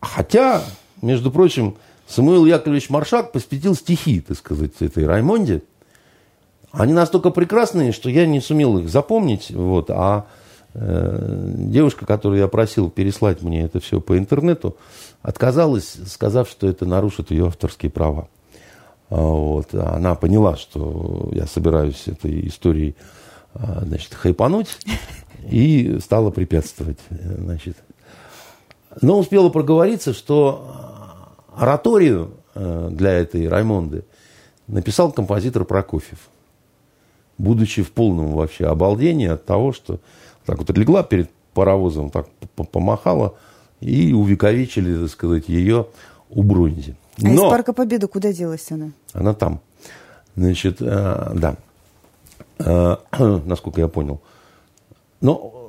хотя, между прочим, Самуил Яковлевич Маршак посвятил стихи, так сказать, этой Раймонде. Они настолько прекрасные, что я не сумел их запомнить. Вот, а э, девушка, которую я просил переслать мне это все по интернету, отказалась, сказав, что это нарушит ее авторские права. А, вот. Она поняла, что я собираюсь этой историей а, значит, хайпануть, и стала препятствовать. Значит. Но успела проговориться, что ораторию э, для этой Раймонды написал композитор Прокофьев, будучи в полном вообще обалдении от того, что так вот легла перед паровозом, так помахала, и увековечили, так сказать, ее у бронзи. А Но... из Парка Победы куда делась она? Она там. Значит, э, да. Э, насколько я понял. Но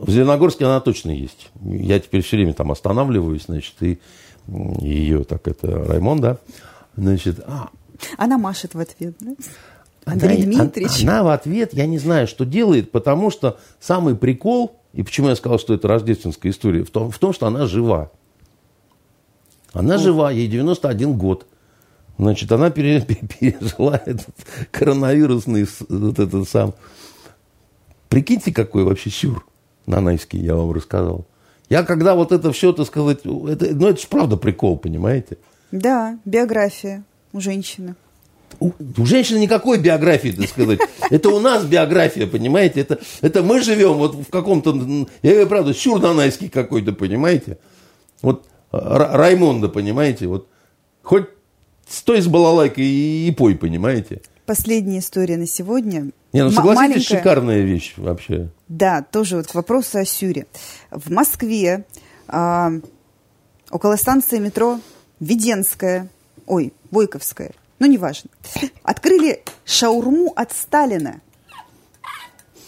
в Зеленогорске она точно есть. Я теперь все время там останавливаюсь, значит, и ее, так это, Раймонда, значит... А... Она машет в ответ, да? Андрей она, Дмитриевич. Она в ответ, я не знаю, что делает, потому что самый прикол, и почему я сказал, что это рождественская история, в том, в том что она жива. Она О. жива, ей 91 год. Значит, она пережила этот коронавирусный вот этот сам. Прикиньте, какой вообще сюр нанайский, я вам рассказал. Я когда вот это все, так сказать, это, ну это же правда прикол, понимаете? Да, биография у женщины. У, у женщины никакой биографии, так сказать. Это у нас биография, понимаете? Это, это мы живем вот в каком-то, я говорю, правда, сюр нанайский какой-то, понимаете? Вот Раймонда, понимаете? Вот хоть стой с балалайкой и, и пой, понимаете? Последняя история на сегодня. Не, ну согласитесь, маленькая... шикарная вещь вообще. Да, тоже вот к вопросу о Сюре. В Москве а, около станции метро Веденская, ой, Войковская, ну неважно, открыли шаурму от Сталина.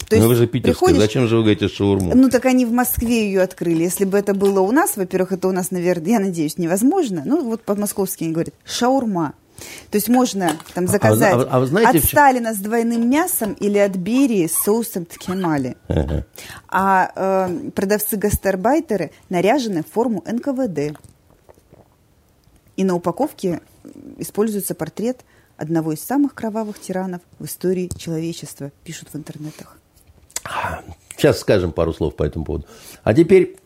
То Но ну, вы же питерская, приходишь... зачем же вы говорите шаурму? Ну, так они в Москве ее открыли. Если бы это было у нас, во-первых, это у нас, наверное, я надеюсь, невозможно. Ну, вот по-московски они говорят шаурма. То есть можно там заказать а, а, а знаете, от Сталина с двойным мясом или от Берии с соусом ткемали. А э, продавцы-гастарбайтеры наряжены в форму НКВД. И на упаковке используется портрет одного из самых кровавых тиранов в истории человечества, пишут в интернетах. Сейчас скажем пару слов по этому поводу. А теперь,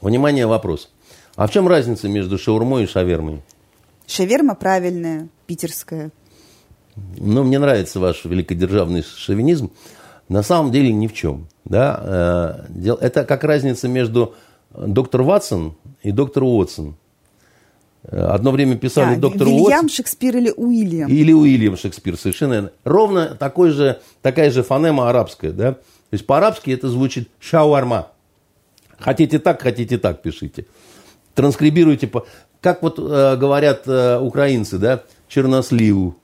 внимание, вопрос. А в чем разница между шаурмой и шавермой? Шаверма правильная, питерская. Ну, мне нравится ваш великодержавный шовинизм. На самом деле ни в чем. Да? Э, это как разница между доктор Ватсон и доктор Уотсон. Э, одно время писали да, доктор Вильям Уотсон. Шекспир или Уильям. Или Уильям Шекспир, совершенно верно. Ровно такой же, такая же фонема арабская. Да? То есть по-арабски это звучит шауарма. Хотите так, хотите так, пишите. Транскрибируйте по... Как вот э, говорят э, украинцы, да, черносливу.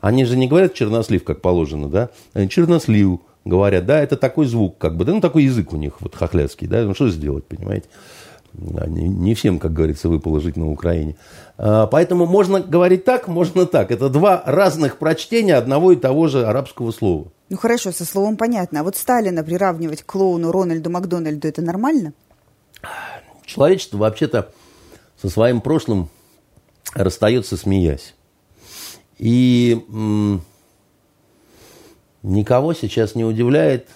Они же не говорят чернослив, как положено, да? Они чернослив говорят, да, это такой звук, как бы, да, ну, такой язык у них, вот, хохляцкий, да, ну, что сделать, понимаете? Не, не всем, как говорится, выпало жить на Украине. А, поэтому можно говорить так, можно так. Это два разных прочтения одного и того же арабского слова. Ну хорошо, со словом понятно. А вот Сталина приравнивать к клоуну Рональду Макдональду, это нормально? Человечество вообще-то со своим прошлым расстается, смеясь. И м- никого сейчас не удивляет,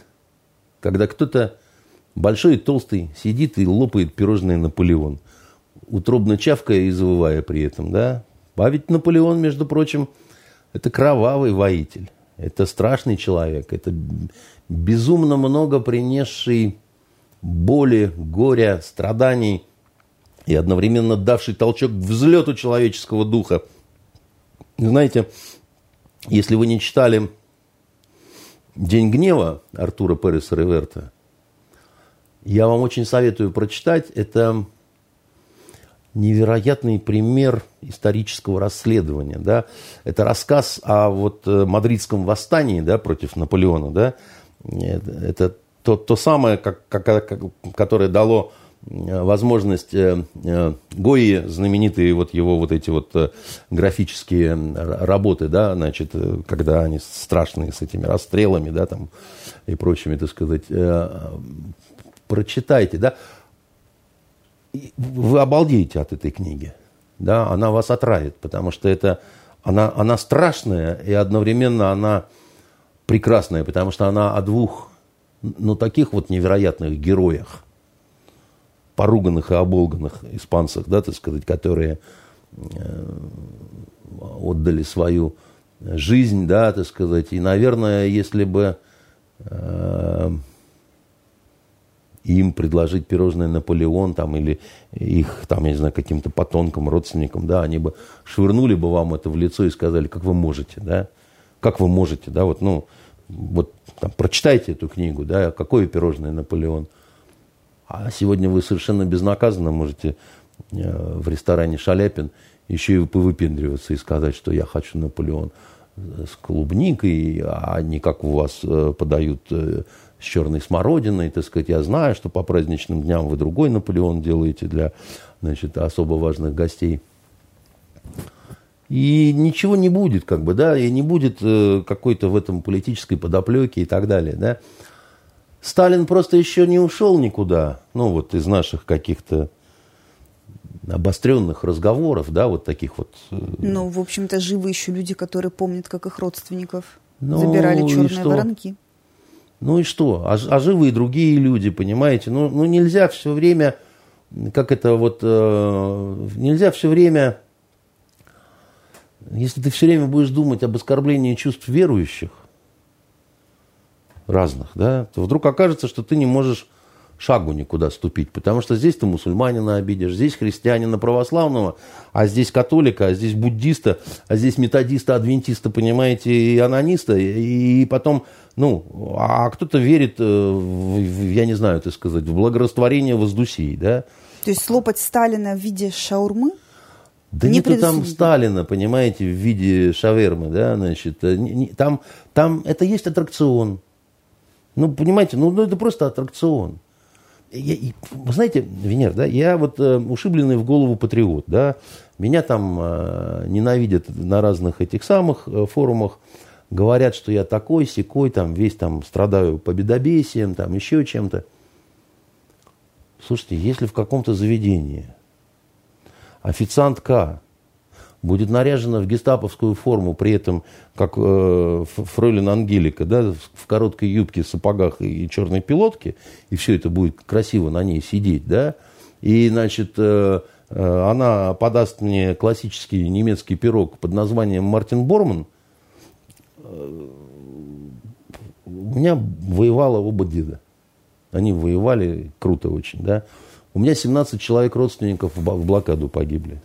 когда кто-то большой и толстый сидит и лопает пирожное Наполеон, утробно чавкая и завывая при этом, да? А ведь Наполеон, между прочим, это кровавый воитель, это страшный человек, это безумно много принесший боли, горя, страданий и одновременно давший толчок взлету человеческого духа. Знаете, если вы не читали «День гнева» Артура Переса Реверта, я вам очень советую прочитать. Это невероятный пример исторического расследования. Да? Это рассказ о вот э, мадридском восстании да, против Наполеона. Да? Это, то, то самое, как, как, как, которое дало э, возможность э, э, Гои, знаменитые вот его вот эти вот графические работы, да, значит, когда они страшные с этими расстрелами, да, там и прочими, так сказать, прочитайте, да, вы обалдеете от этой книги, да, она вас отравит, потому что это, она, она страшная и одновременно она прекрасная, потому что она о двух ну, таких вот невероятных героях, поруганных и оболганных испанцах, да, так сказать, которые э, отдали свою жизнь, да, так сказать. И, наверное, если бы э, им предложить пирожное Наполеон там, или их, там, я не знаю, каким-то потомкам, родственникам, да, они бы швырнули бы вам это в лицо и сказали, как вы можете, да, как вы можете, да, вот, ну, вот там, прочитайте эту книгу, да, какое пирожное Наполеон. А сегодня вы совершенно безнаказанно можете э, в ресторане Шаляпин еще и повыпендриваться и сказать, что я хочу Наполеон с клубникой, а не как у вас э, подают э, с черной смородиной, так сказать, я знаю, что по праздничным дням вы другой Наполеон делаете для значит, особо важных гостей. И ничего не будет, как бы, да, и не будет э, какой-то в этом политической подоплеки и так далее, да. Сталин просто еще не ушел никуда, ну, вот из наших каких-то обостренных разговоров, да, вот таких вот. Э, ну, в общем-то, живы еще люди, которые помнят, как их родственников ну, забирали черные воронки. Ну и что? А, а живы другие люди, понимаете? Ну, ну нельзя все время, как это вот, э, нельзя все время если ты все время будешь думать об оскорблении чувств верующих, разных, да, то вдруг окажется, что ты не можешь шагу никуда ступить, потому что здесь ты мусульманина обидишь, здесь христианина православного, а здесь католика, а здесь буддиста, а здесь методиста, адвентиста, понимаете, и анониста, и потом, ну, а кто-то верит, э, в, я не знаю, так сказать, в благорастворение воздусей, да. То есть слопать Сталина в виде шаурмы? Да не нету там Сталина, понимаете, в виде шавермы, да, значит, э, там, там это есть аттракцион. Ну, понимаете, ну, ну это просто аттракцион. Я, вы знаете, Венер, да, я вот э, ушибленный в голову патриот, да, меня там э, ненавидят на разных этих самых э, форумах, говорят, что я такой, секой, там, весь там страдаю победобесием, там, еще чем-то. Слушайте, если в каком-то заведении – официантка будет наряжена в гестаповскую форму, при этом как э, фройлен Ангелика, да, в короткой юбке, сапогах и черной пилотке, и все это будет красиво на ней сидеть, да, и, значит, э, э, она подаст мне классический немецкий пирог под названием Мартин Борман, у меня воевало оба деда. Они воевали круто очень, да. У меня 17 человек родственников в блокаду погибли.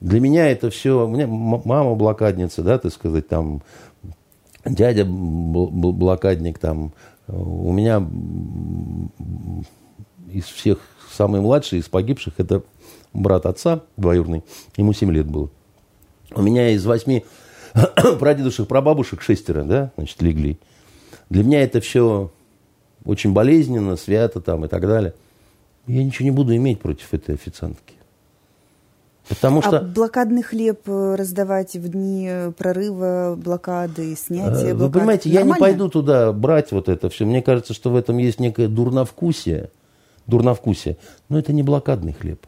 Для меня это все, у меня мама блокадница, да, так сказать, там, дядя блокадник, там, у меня из всех самый младший из погибших это брат отца двоюродный, ему 7 лет было. У меня из восьми прадедушек, прабабушек шестеро, да, значит, легли. Для меня это все очень болезненно, свято там и так далее. Я ничего не буду иметь против этой официантки. Потому а что... А блокадный хлеб э, раздавать в дни прорыва блокады, снятия блокады? Вы понимаете, Нормально? я не пойду туда брать вот это все. Мне кажется, что в этом есть некое дурновкусие. Дурновкусие. Но это не блокадный хлеб.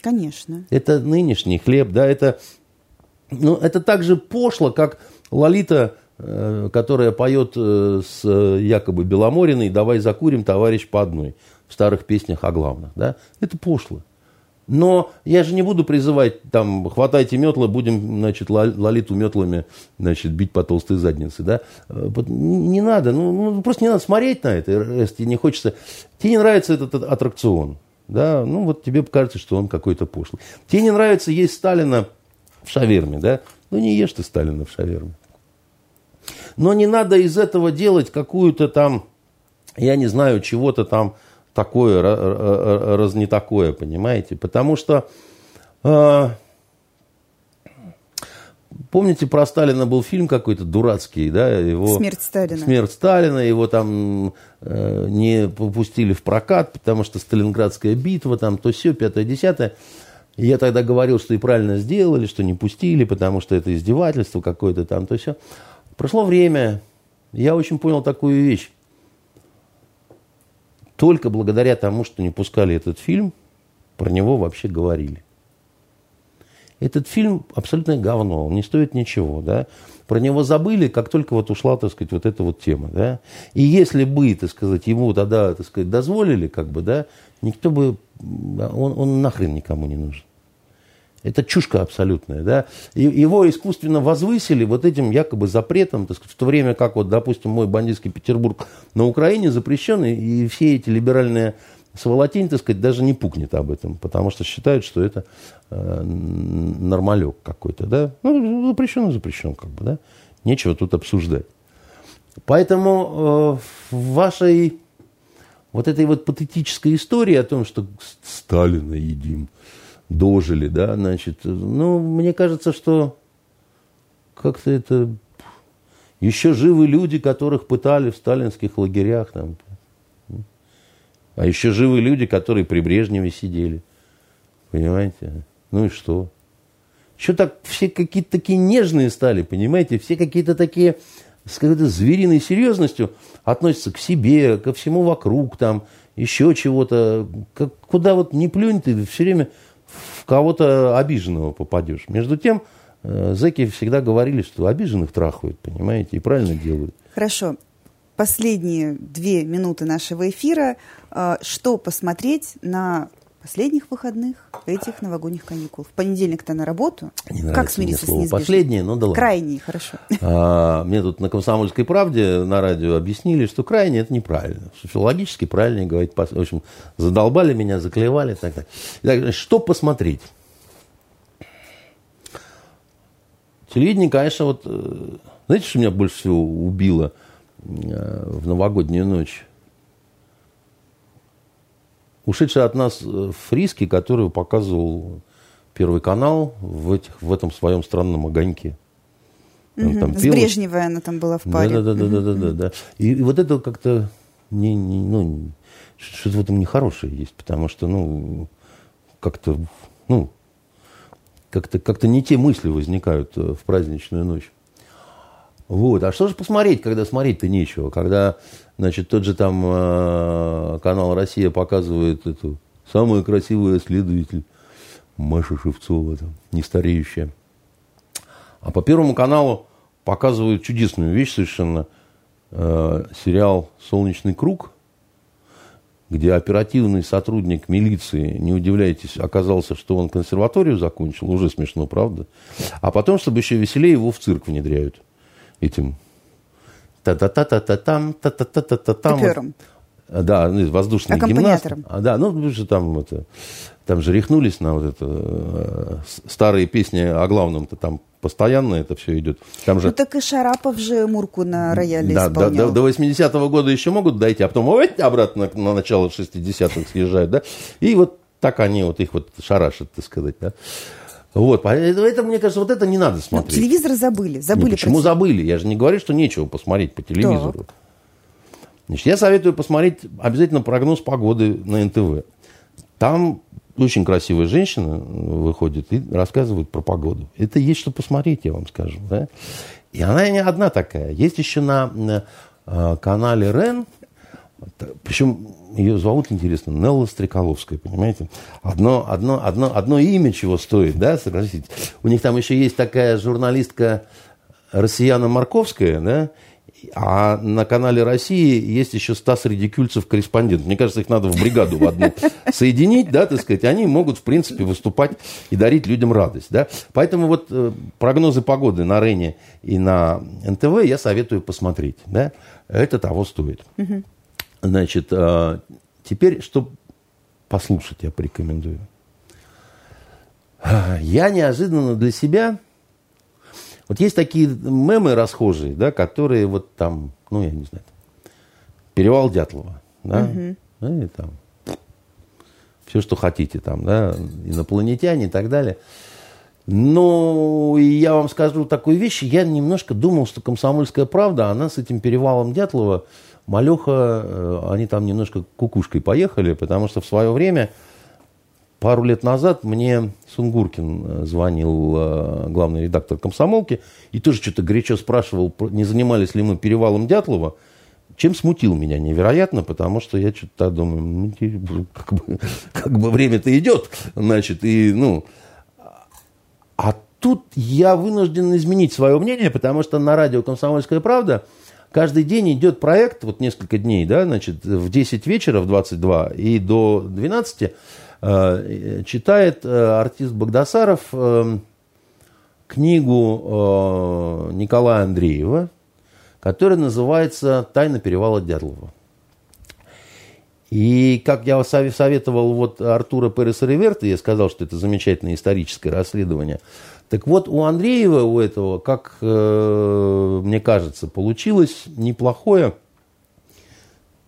Конечно. Это нынешний хлеб, да, это, ну, это так же пошло, как Лолита, э, которая поет э, с якобы Беломориной «Давай закурим, товарищ, по одной» в старых песнях о главных, да. Это пошло. Но я же не буду призывать, там, хватайте метлы, будем, значит, лолиту метлами, значит, бить по толстой заднице, да. Э, не надо, ну, ну просто не надо смотреть на это, если не хочется. Тебе не нравится этот аттракцион, да, ну, вот тебе кажется, что он какой-то пошлый. Тебе не нравится есть Сталина в шаверме, да, ну, не ешь ты Сталина в шаверме. Но не надо из этого делать какую-то там, я не знаю, чего-то там, такое, раз не такое, понимаете? Потому что э, помните про Сталина был фильм какой-то дурацкий, да? Его, Смерть Сталина. Смерть Сталина, его там э, не попустили в прокат, потому что Сталинградская битва, там то все, пятое, десятое. И я тогда говорил, что и правильно сделали, что не пустили, потому что это издевательство какое-то там, то все. Прошло время, я очень понял такую вещь только благодаря тому, что не пускали этот фильм, про него вообще говорили. Этот фильм абсолютное говно, он не стоит ничего, да. Про него забыли, как только вот ушла, так сказать, вот эта вот тема, да. И если бы, так сказать, ему тогда, так сказать, дозволили, как бы, да, никто бы, он, он нахрен никому не нужен. Это чушка абсолютная. Да? Его искусственно возвысили вот этим якобы запретом, так сказать, в то время как, вот, допустим, мой бандитский Петербург на Украине запрещен, и все эти либеральные сволотень, так сказать, даже не пукнет об этом, потому что считают, что это э, нормалек какой-то. Да? Ну, запрещен запрещен, как бы, да? Нечего тут обсуждать. Поэтому э, вашей вот этой вот патетической истории о том, что Сталина едим – дожили, да, значит, ну, мне кажется, что как-то это еще живы люди, которых пытали в сталинских лагерях, там, а еще живы люди, которые при Брежневе сидели, понимаете, ну и что? Что так все какие-то такие нежные стали, понимаете, все какие-то такие с какой-то звериной серьезностью относятся к себе, ко всему вокруг, там, еще чего-то. Как, куда вот не плюнь, ты все время в кого-то обиженного попадешь. Между тем, э, зэки всегда говорили, что обиженных трахают, понимаете, и правильно делают. Хорошо. Последние две минуты нашего эфира. Э, что посмотреть на последних выходных этих новогодних каникул. В понедельник-то на работу. Не как смириться слово с последнее, но да ладно. Крайние, хорошо. А, мне тут на «Комсомольской правде» на радио объяснили, что крайне это неправильно. Социологически правильнее говорить. В общем, задолбали меня, заклевали. Так, так. Итак, что посмотреть? Телевидение, конечно, вот... Э, знаете, что меня больше всего убило э, в новогоднюю ночь? Ушедший от нас э, Фриски, который показывал Первый канал в, этих, в этом своем странном огоньке. Угу. Там С Брежневой она там была в паре. Да, да, да, да, да, да, да. И, и вот это как-то не, не, ну, что-то в этом нехорошее есть, потому что, ну, как-то, ну, как-то, как-то не те мысли возникают э, в праздничную ночь. Вот. А что же посмотреть, когда смотреть-то нечего? Когда, значит, тот же там э, канал «Россия» показывает эту самую красивую следователь Маша Шевцова, там, не стареющая. А по Первому каналу показывают чудесную вещь совершенно. Э, сериал «Солнечный круг», где оперативный сотрудник милиции, не удивляйтесь, оказался, что он консерваторию закончил, уже смешно, правда? А потом, чтобы еще веселее, его в цирк внедряют этим та-та-та-та-та-там, та-та-та-та-там. Пипером. Да, ну, воздушный гимнаст. А, да, ну, же там, это, там же рехнулись на вот это, э, старые песни о главном-то там постоянно это все идет. Там же... Ну так и Шарапов же Мурку на рояле Да, до, исполнял. до, до 80-го года еще могут дойти, а потом ой, обратно на, на начало 60-х съезжают, да? И вот так они вот их вот шарашат, так сказать, да? Вот, поэтому это, мне кажется, вот это не надо Ну, смотреть. телевизор забыли. Забыли почему про- забыли? Я же не говорю, что нечего посмотреть по телевизору. Значит, я советую посмотреть обязательно прогноз погоды на НТВ. Там очень красивая женщина выходит и рассказывает про погоду. Это есть что посмотреть, я вам скажу. да. И она не одна такая. Есть еще на, на, э, канале РЕН, причем ее зовут, интересно, Нелла Стреколовская, понимаете? Одно, одно, одно, одно имя чего стоит, да, согласитесь? У них там еще есть такая журналистка Россияна Марковская, да, а на канале России есть еще Стас Редикюльцев, корреспондент. Мне кажется, их надо в бригаду в одну соединить, да, так сказать. Они могут, в принципе, выступать и дарить людям радость, да. Поэтому вот э, прогнозы погоды на Рене и на НТВ я советую посмотреть, да. Это того стоит. Значит, э, теперь, что послушать я порекомендую. Я неожиданно для себя... Вот есть такие мемы расхожие, да, которые вот там, ну, я не знаю, перевал Дятлова, да, ну, и там все, что хотите, там, да, инопланетяне и так далее. Но я вам скажу такую вещь, я немножко думал, что «Комсомольская правда», она с этим перевалом Дятлова, Малеха, э, они там немножко кукушкой поехали, потому что в свое время, пару лет назад, мне Сунгуркин э, звонил, э, главный редактор «Комсомолки», и тоже что-то горячо спрашивал, не занимались ли мы перевалом Дятлова, чем смутил меня невероятно, потому что я что-то думаю, ну, те- как бы, как бы время-то идет, значит, и, ну, а тут я вынужден изменить свое мнение, потому что на радио «Комсомольская правда» каждый день идет проект, вот несколько дней, да, значит, в 10 вечера, в 22 и до 12 э, читает э, артист Богдасаров э, книгу э, Николая Андреева, которая называется «Тайна перевала Дятлова». И как я сов- советовал вот Артура Переса Реверта, я сказал, что это замечательное историческое расследование. Так вот, у Андреева, у этого, как э, мне кажется, получилось неплохое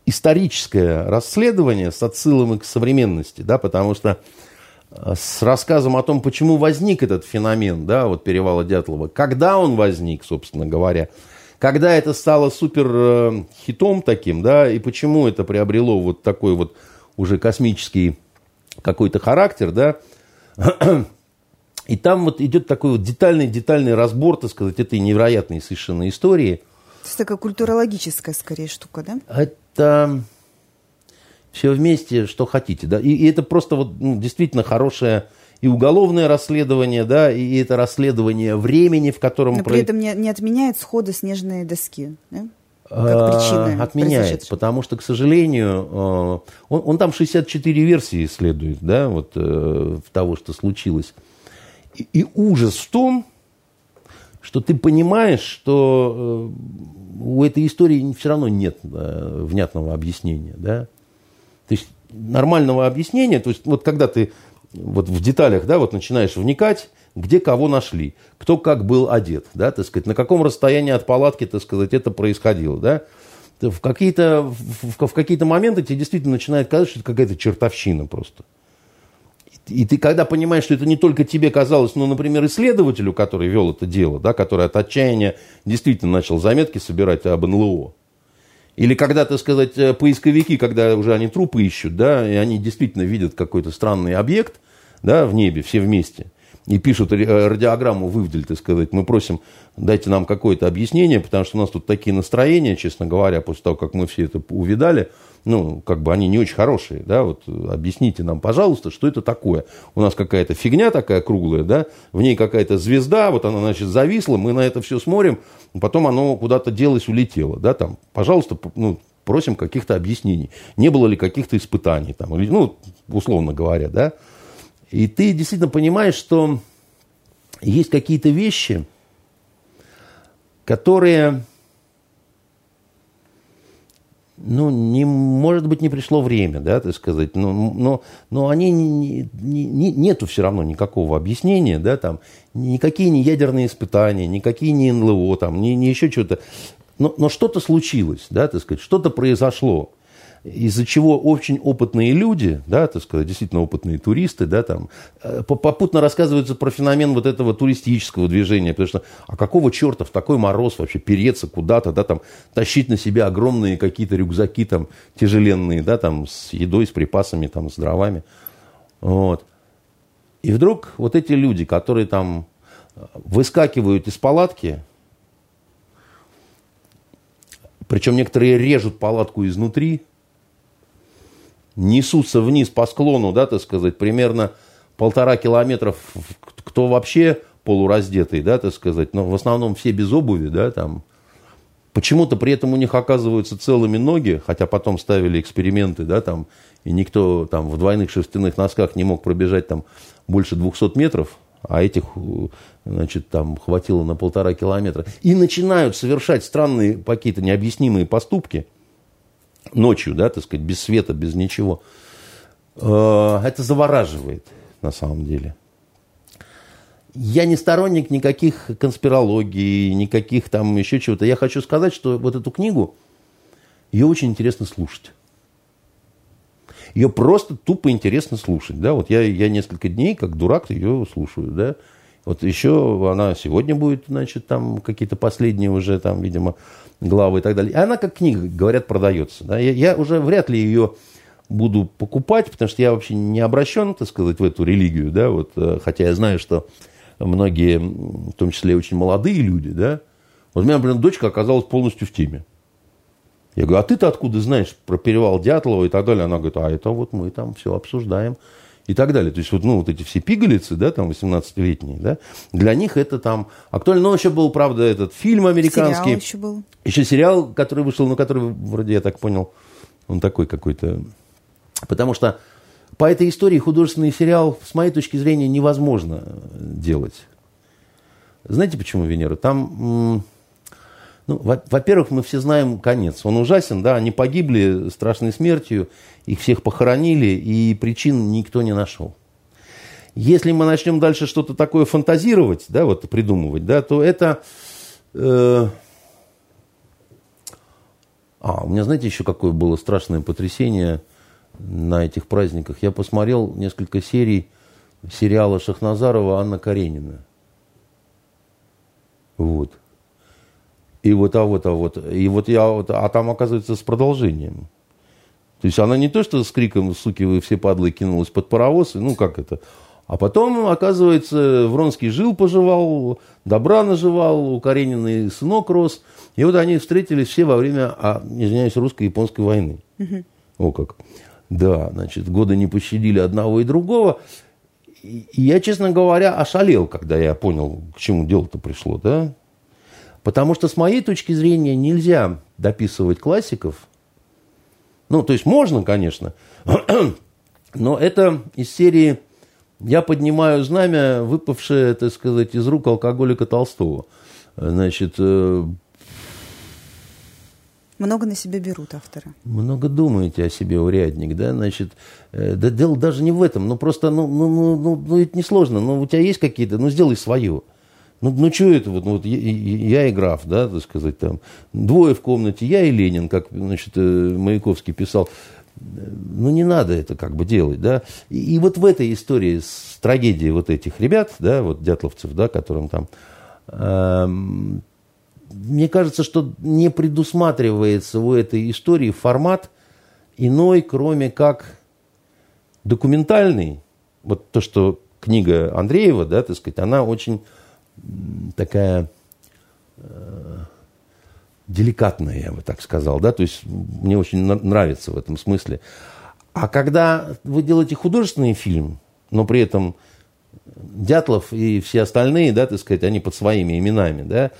историческое расследование с отсылом к современности, да, потому что э, с рассказом о том, почему возник этот феномен, да, вот перевала Дятлова, когда он возник, собственно говоря, когда это стало супер э, хитом таким, да, и почему это приобрело вот такой вот уже космический какой-то характер, да, и там вот идет такой вот детальный-детальный разбор, так сказать, этой невероятной совершенно истории. То есть такая культурологическая скорее штука, да? Это все вместе, что хотите, да, и, и это просто вот ну, действительно хорошее и уголовное расследование, да, и это расследование времени, в котором... Но про- при этом не, не отменяет схода снежной доски, да? А, Как причина Отменяет, произошедшего. потому что, к сожалению, э, он, он там 64 версии исследует, да, вот э, того, что случилось. И, и ужас в том, что ты понимаешь, что э, у этой истории все равно нет внятного объяснения, да. То есть нормального объяснения, то есть вот когда ты вот в деталях, да, вот начинаешь вникать, где кого нашли, кто как был одет, да, так сказать, на каком расстоянии от палатки, так сказать, это происходило, да. В какие-то, в, в какие-то моменты тебе действительно начинает казаться, что это какая-то чертовщина просто. И ты когда понимаешь, что это не только тебе казалось, но, например, исследователю, который вел это дело, да, который от отчаяния действительно начал заметки собирать об НЛО. Или когда, так сказать, э, поисковики, когда уже они трупы ищут, да, и они действительно видят какой-то странный объект, да, в небе, все вместе, и пишут э, радиограмму вывдель, так сказать, мы просим, дайте нам какое-то объяснение, потому что у нас тут такие настроения, честно говоря, после того, как мы все это увидали, ну, как бы они не очень хорошие, да, вот объясните нам, пожалуйста, что это такое. У нас какая-то фигня такая круглая, да, в ней какая-то звезда, вот она, значит, зависла, мы на это все смотрим, потом оно куда-то делось, улетело, да, там, пожалуйста, ну, просим каких-то объяснений. Не было ли каких-то испытаний, там, или, ну, условно говоря, да. И ты действительно понимаешь, что есть какие-то вещи, которые ну, не, может быть, не пришло время, да, так сказать, но, но, но они не, не, не, нету все равно никакого объяснения, да, там, никакие не ядерные испытания, никакие не НЛО, там, не, не еще что-то. Но, но что-то случилось, да, так сказать, что-то произошло из-за чего очень опытные люди, да, так сказать, действительно опытные туристы, да, там, э, попутно рассказываются про феномен вот этого туристического движения, потому что, а какого черта в такой мороз вообще переться куда-то, да, там, тащить на себя огромные какие-то рюкзаки там тяжеленные, да, там, с едой, с припасами, там, с дровами, вот. И вдруг вот эти люди, которые там выскакивают из палатки, причем некоторые режут палатку изнутри, несутся вниз по склону, да, так сказать, примерно полтора километров, кто вообще полураздетый, да, так сказать, но в основном все без обуви, да, там. Почему-то при этом у них оказываются целыми ноги, хотя потом ставили эксперименты, да, там, и никто там в двойных шерстяных носках не мог пробежать там больше 200 метров, а этих, значит, там хватило на полтора километра. И начинают совершать странные какие-то необъяснимые поступки – ночью, да, так сказать, без света, без ничего. Э, это завораживает на самом деле. Я не сторонник никаких конспирологий, никаких там еще чего-то. Я хочу сказать, что вот эту книгу, ее очень интересно слушать. Ее просто тупо интересно слушать. Да? Вот я, я несколько дней, как дурак, ее слушаю. Да? Вот еще она сегодня будет, значит, там какие-то последние уже, там, видимо, главы и так далее. И она как книга, говорят, продается. Да? Я, я уже вряд ли ее буду покупать, потому что я вообще не обращен, так сказать, в эту религию, да, вот, э, хотя я знаю, что многие, в том числе очень молодые люди, да, вот у меня, блин, дочка оказалась полностью в теме. Я говорю, а ты-то откуда знаешь про перевал Дятлова и так далее? Она говорит, а это вот мы там все обсуждаем и так далее. То есть вот, ну, вот эти все пигалицы, да, там 18-летние, да, для них это там актуально. Но еще был, правда, этот фильм американский. Сериал еще был. Еще сериал, который вышел, ну, который, вроде, я так понял, он такой какой-то... Потому что по этой истории художественный сериал, с моей точки зрения, невозможно делать. Знаете, почему Венера? Там ну, во-первых, мы все знаем конец. Он ужасен, да, они погибли страшной смертью, их всех похоронили, и причин никто не нашел. Если мы начнем дальше что-то такое фантазировать, да, вот придумывать, да, то это... Э, а, у меня, знаете, еще какое было страшное потрясение на этих праздниках. Я посмотрел несколько серий сериала Шахназарова «Анна Каренина». Вот. И вот, а вот, а вот. И вот я вот, а там, оказывается, с продолжением. То есть она не то, что с криком «суки, вы все падлы» кинулась под паровоз, ну как это. А потом, оказывается, Вронский жил-поживал, добра наживал, у Карениной сынок рос. И вот они встретились все во время, а, извиняюсь, русско-японской войны. Угу. О как. Да, значит, годы не пощадили одного и другого. И я, честно говоря, ошалел, когда я понял, к чему дело-то пришло, да. Потому что, с моей точки зрения, нельзя дописывать классиков. Ну, то есть можно, конечно, но это из серии «Я поднимаю знамя, выпавшее, так сказать, из рук алкоголика Толстого». Значит, э, много на себя берут авторы. Много думаете о себе, урядник, да, значит, э, да дело даже не в этом, ну просто, ну, ну, ну, ну, ну это несложно, ну у тебя есть какие-то, ну сделай свое. Ну, ну что это вот, ну, вот я, я и граф, да, так сказать, там, двое в комнате, я и Ленин, как, значит, э, Маяковский писал. Ну, не надо это как бы делать, да. И, и вот в этой истории с трагедией вот этих ребят, да, вот дятловцев, да, которым там, э, мне кажется, что не предусматривается у этой истории формат иной, кроме как документальный. Вот то, что книга Андреева, да, так сказать, она очень такая э, деликатная, я бы так сказал, да, то есть мне очень нравится в этом смысле. А когда вы делаете художественный фильм, но при этом Дятлов и все остальные, да, так сказать, они под своими именами, да,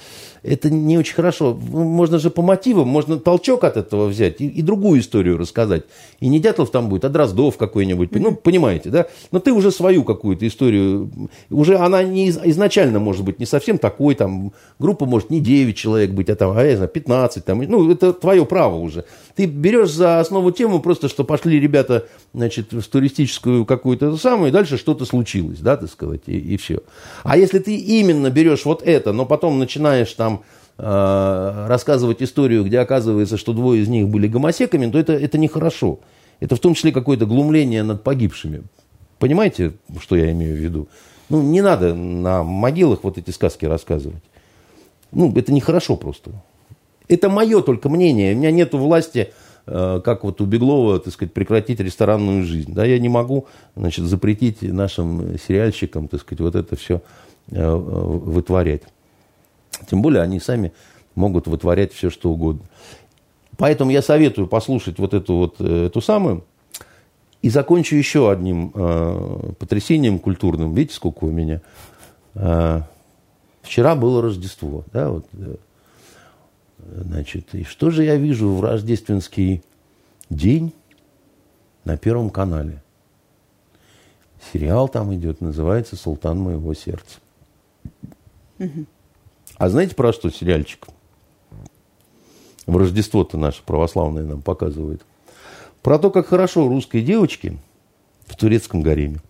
это не очень хорошо. Ну, можно же по мотивам, можно толчок от этого взять и, и другую историю рассказать. И не Дятлов там будет, а Дроздов какой-нибудь. Mm-hmm. Ну, понимаете, да? Но ты уже свою какую-то историю, уже она не изначально может быть не совсем такой, там, группа может не 9 человек быть, а там, а я знаю, 15, там, ну, это твое право уже. Ты берешь за основу тему просто, что пошли ребята, значит, в туристическую какую-то самую, и дальше что-то случилось, да, так сказать, и, и все. А если ты именно берешь вот это, но потом начинаешь там э, рассказывать историю, где оказывается, что двое из них были гомосеками, то это, это нехорошо. Это в том числе какое-то глумление над погибшими. Понимаете, что я имею в виду? Ну, не надо на могилах вот эти сказки рассказывать. Ну, это нехорошо просто. Это мое только мнение. У меня нет власти, э, как вот у Беглова, так сказать, прекратить ресторанную жизнь. Да, я не могу, значит, запретить нашим сериальщикам, так сказать, вот это все э, вытворять. Тем более они сами могут вытворять все, что угодно. Поэтому я советую послушать вот эту вот э, эту самую. И закончу еще одним э, потрясением культурным. Видите, сколько у меня? Э, вчера было Рождество. Да, вот, э, значит, и что же я вижу в рождественский день на Первом канале? Сериал там идет, называется «Султан моего сердца». Угу. А знаете, про что сериальчик? В Рождество-то наше православное нам показывает. Про то, как хорошо русской девочке в турецком гареме.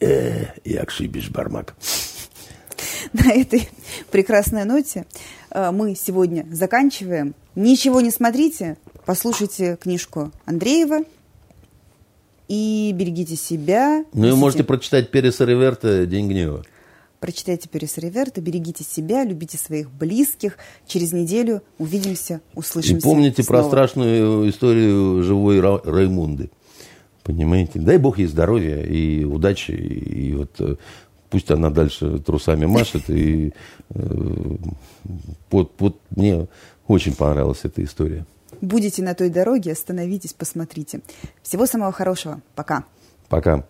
Э, якши бармак. На этой прекрасной ноте э, мы сегодня заканчиваем. Ничего не смотрите, послушайте книжку Андреева и берегите себя. Ну и можете прочитать Переса Реверта «День гнева». Прочитайте Перес Реверта, берегите себя, любите своих близких. Через неделю увидимся, услышимся. И помните снова. про страшную историю живой Ра Раймунды. Понимаете? Дай Бог ей здоровья и удачи. И вот э, пусть она дальше трусами машет. И э, вот, вот мне очень понравилась эта история. Будете на той дороге, остановитесь, посмотрите. Всего самого хорошего. Пока. Пока.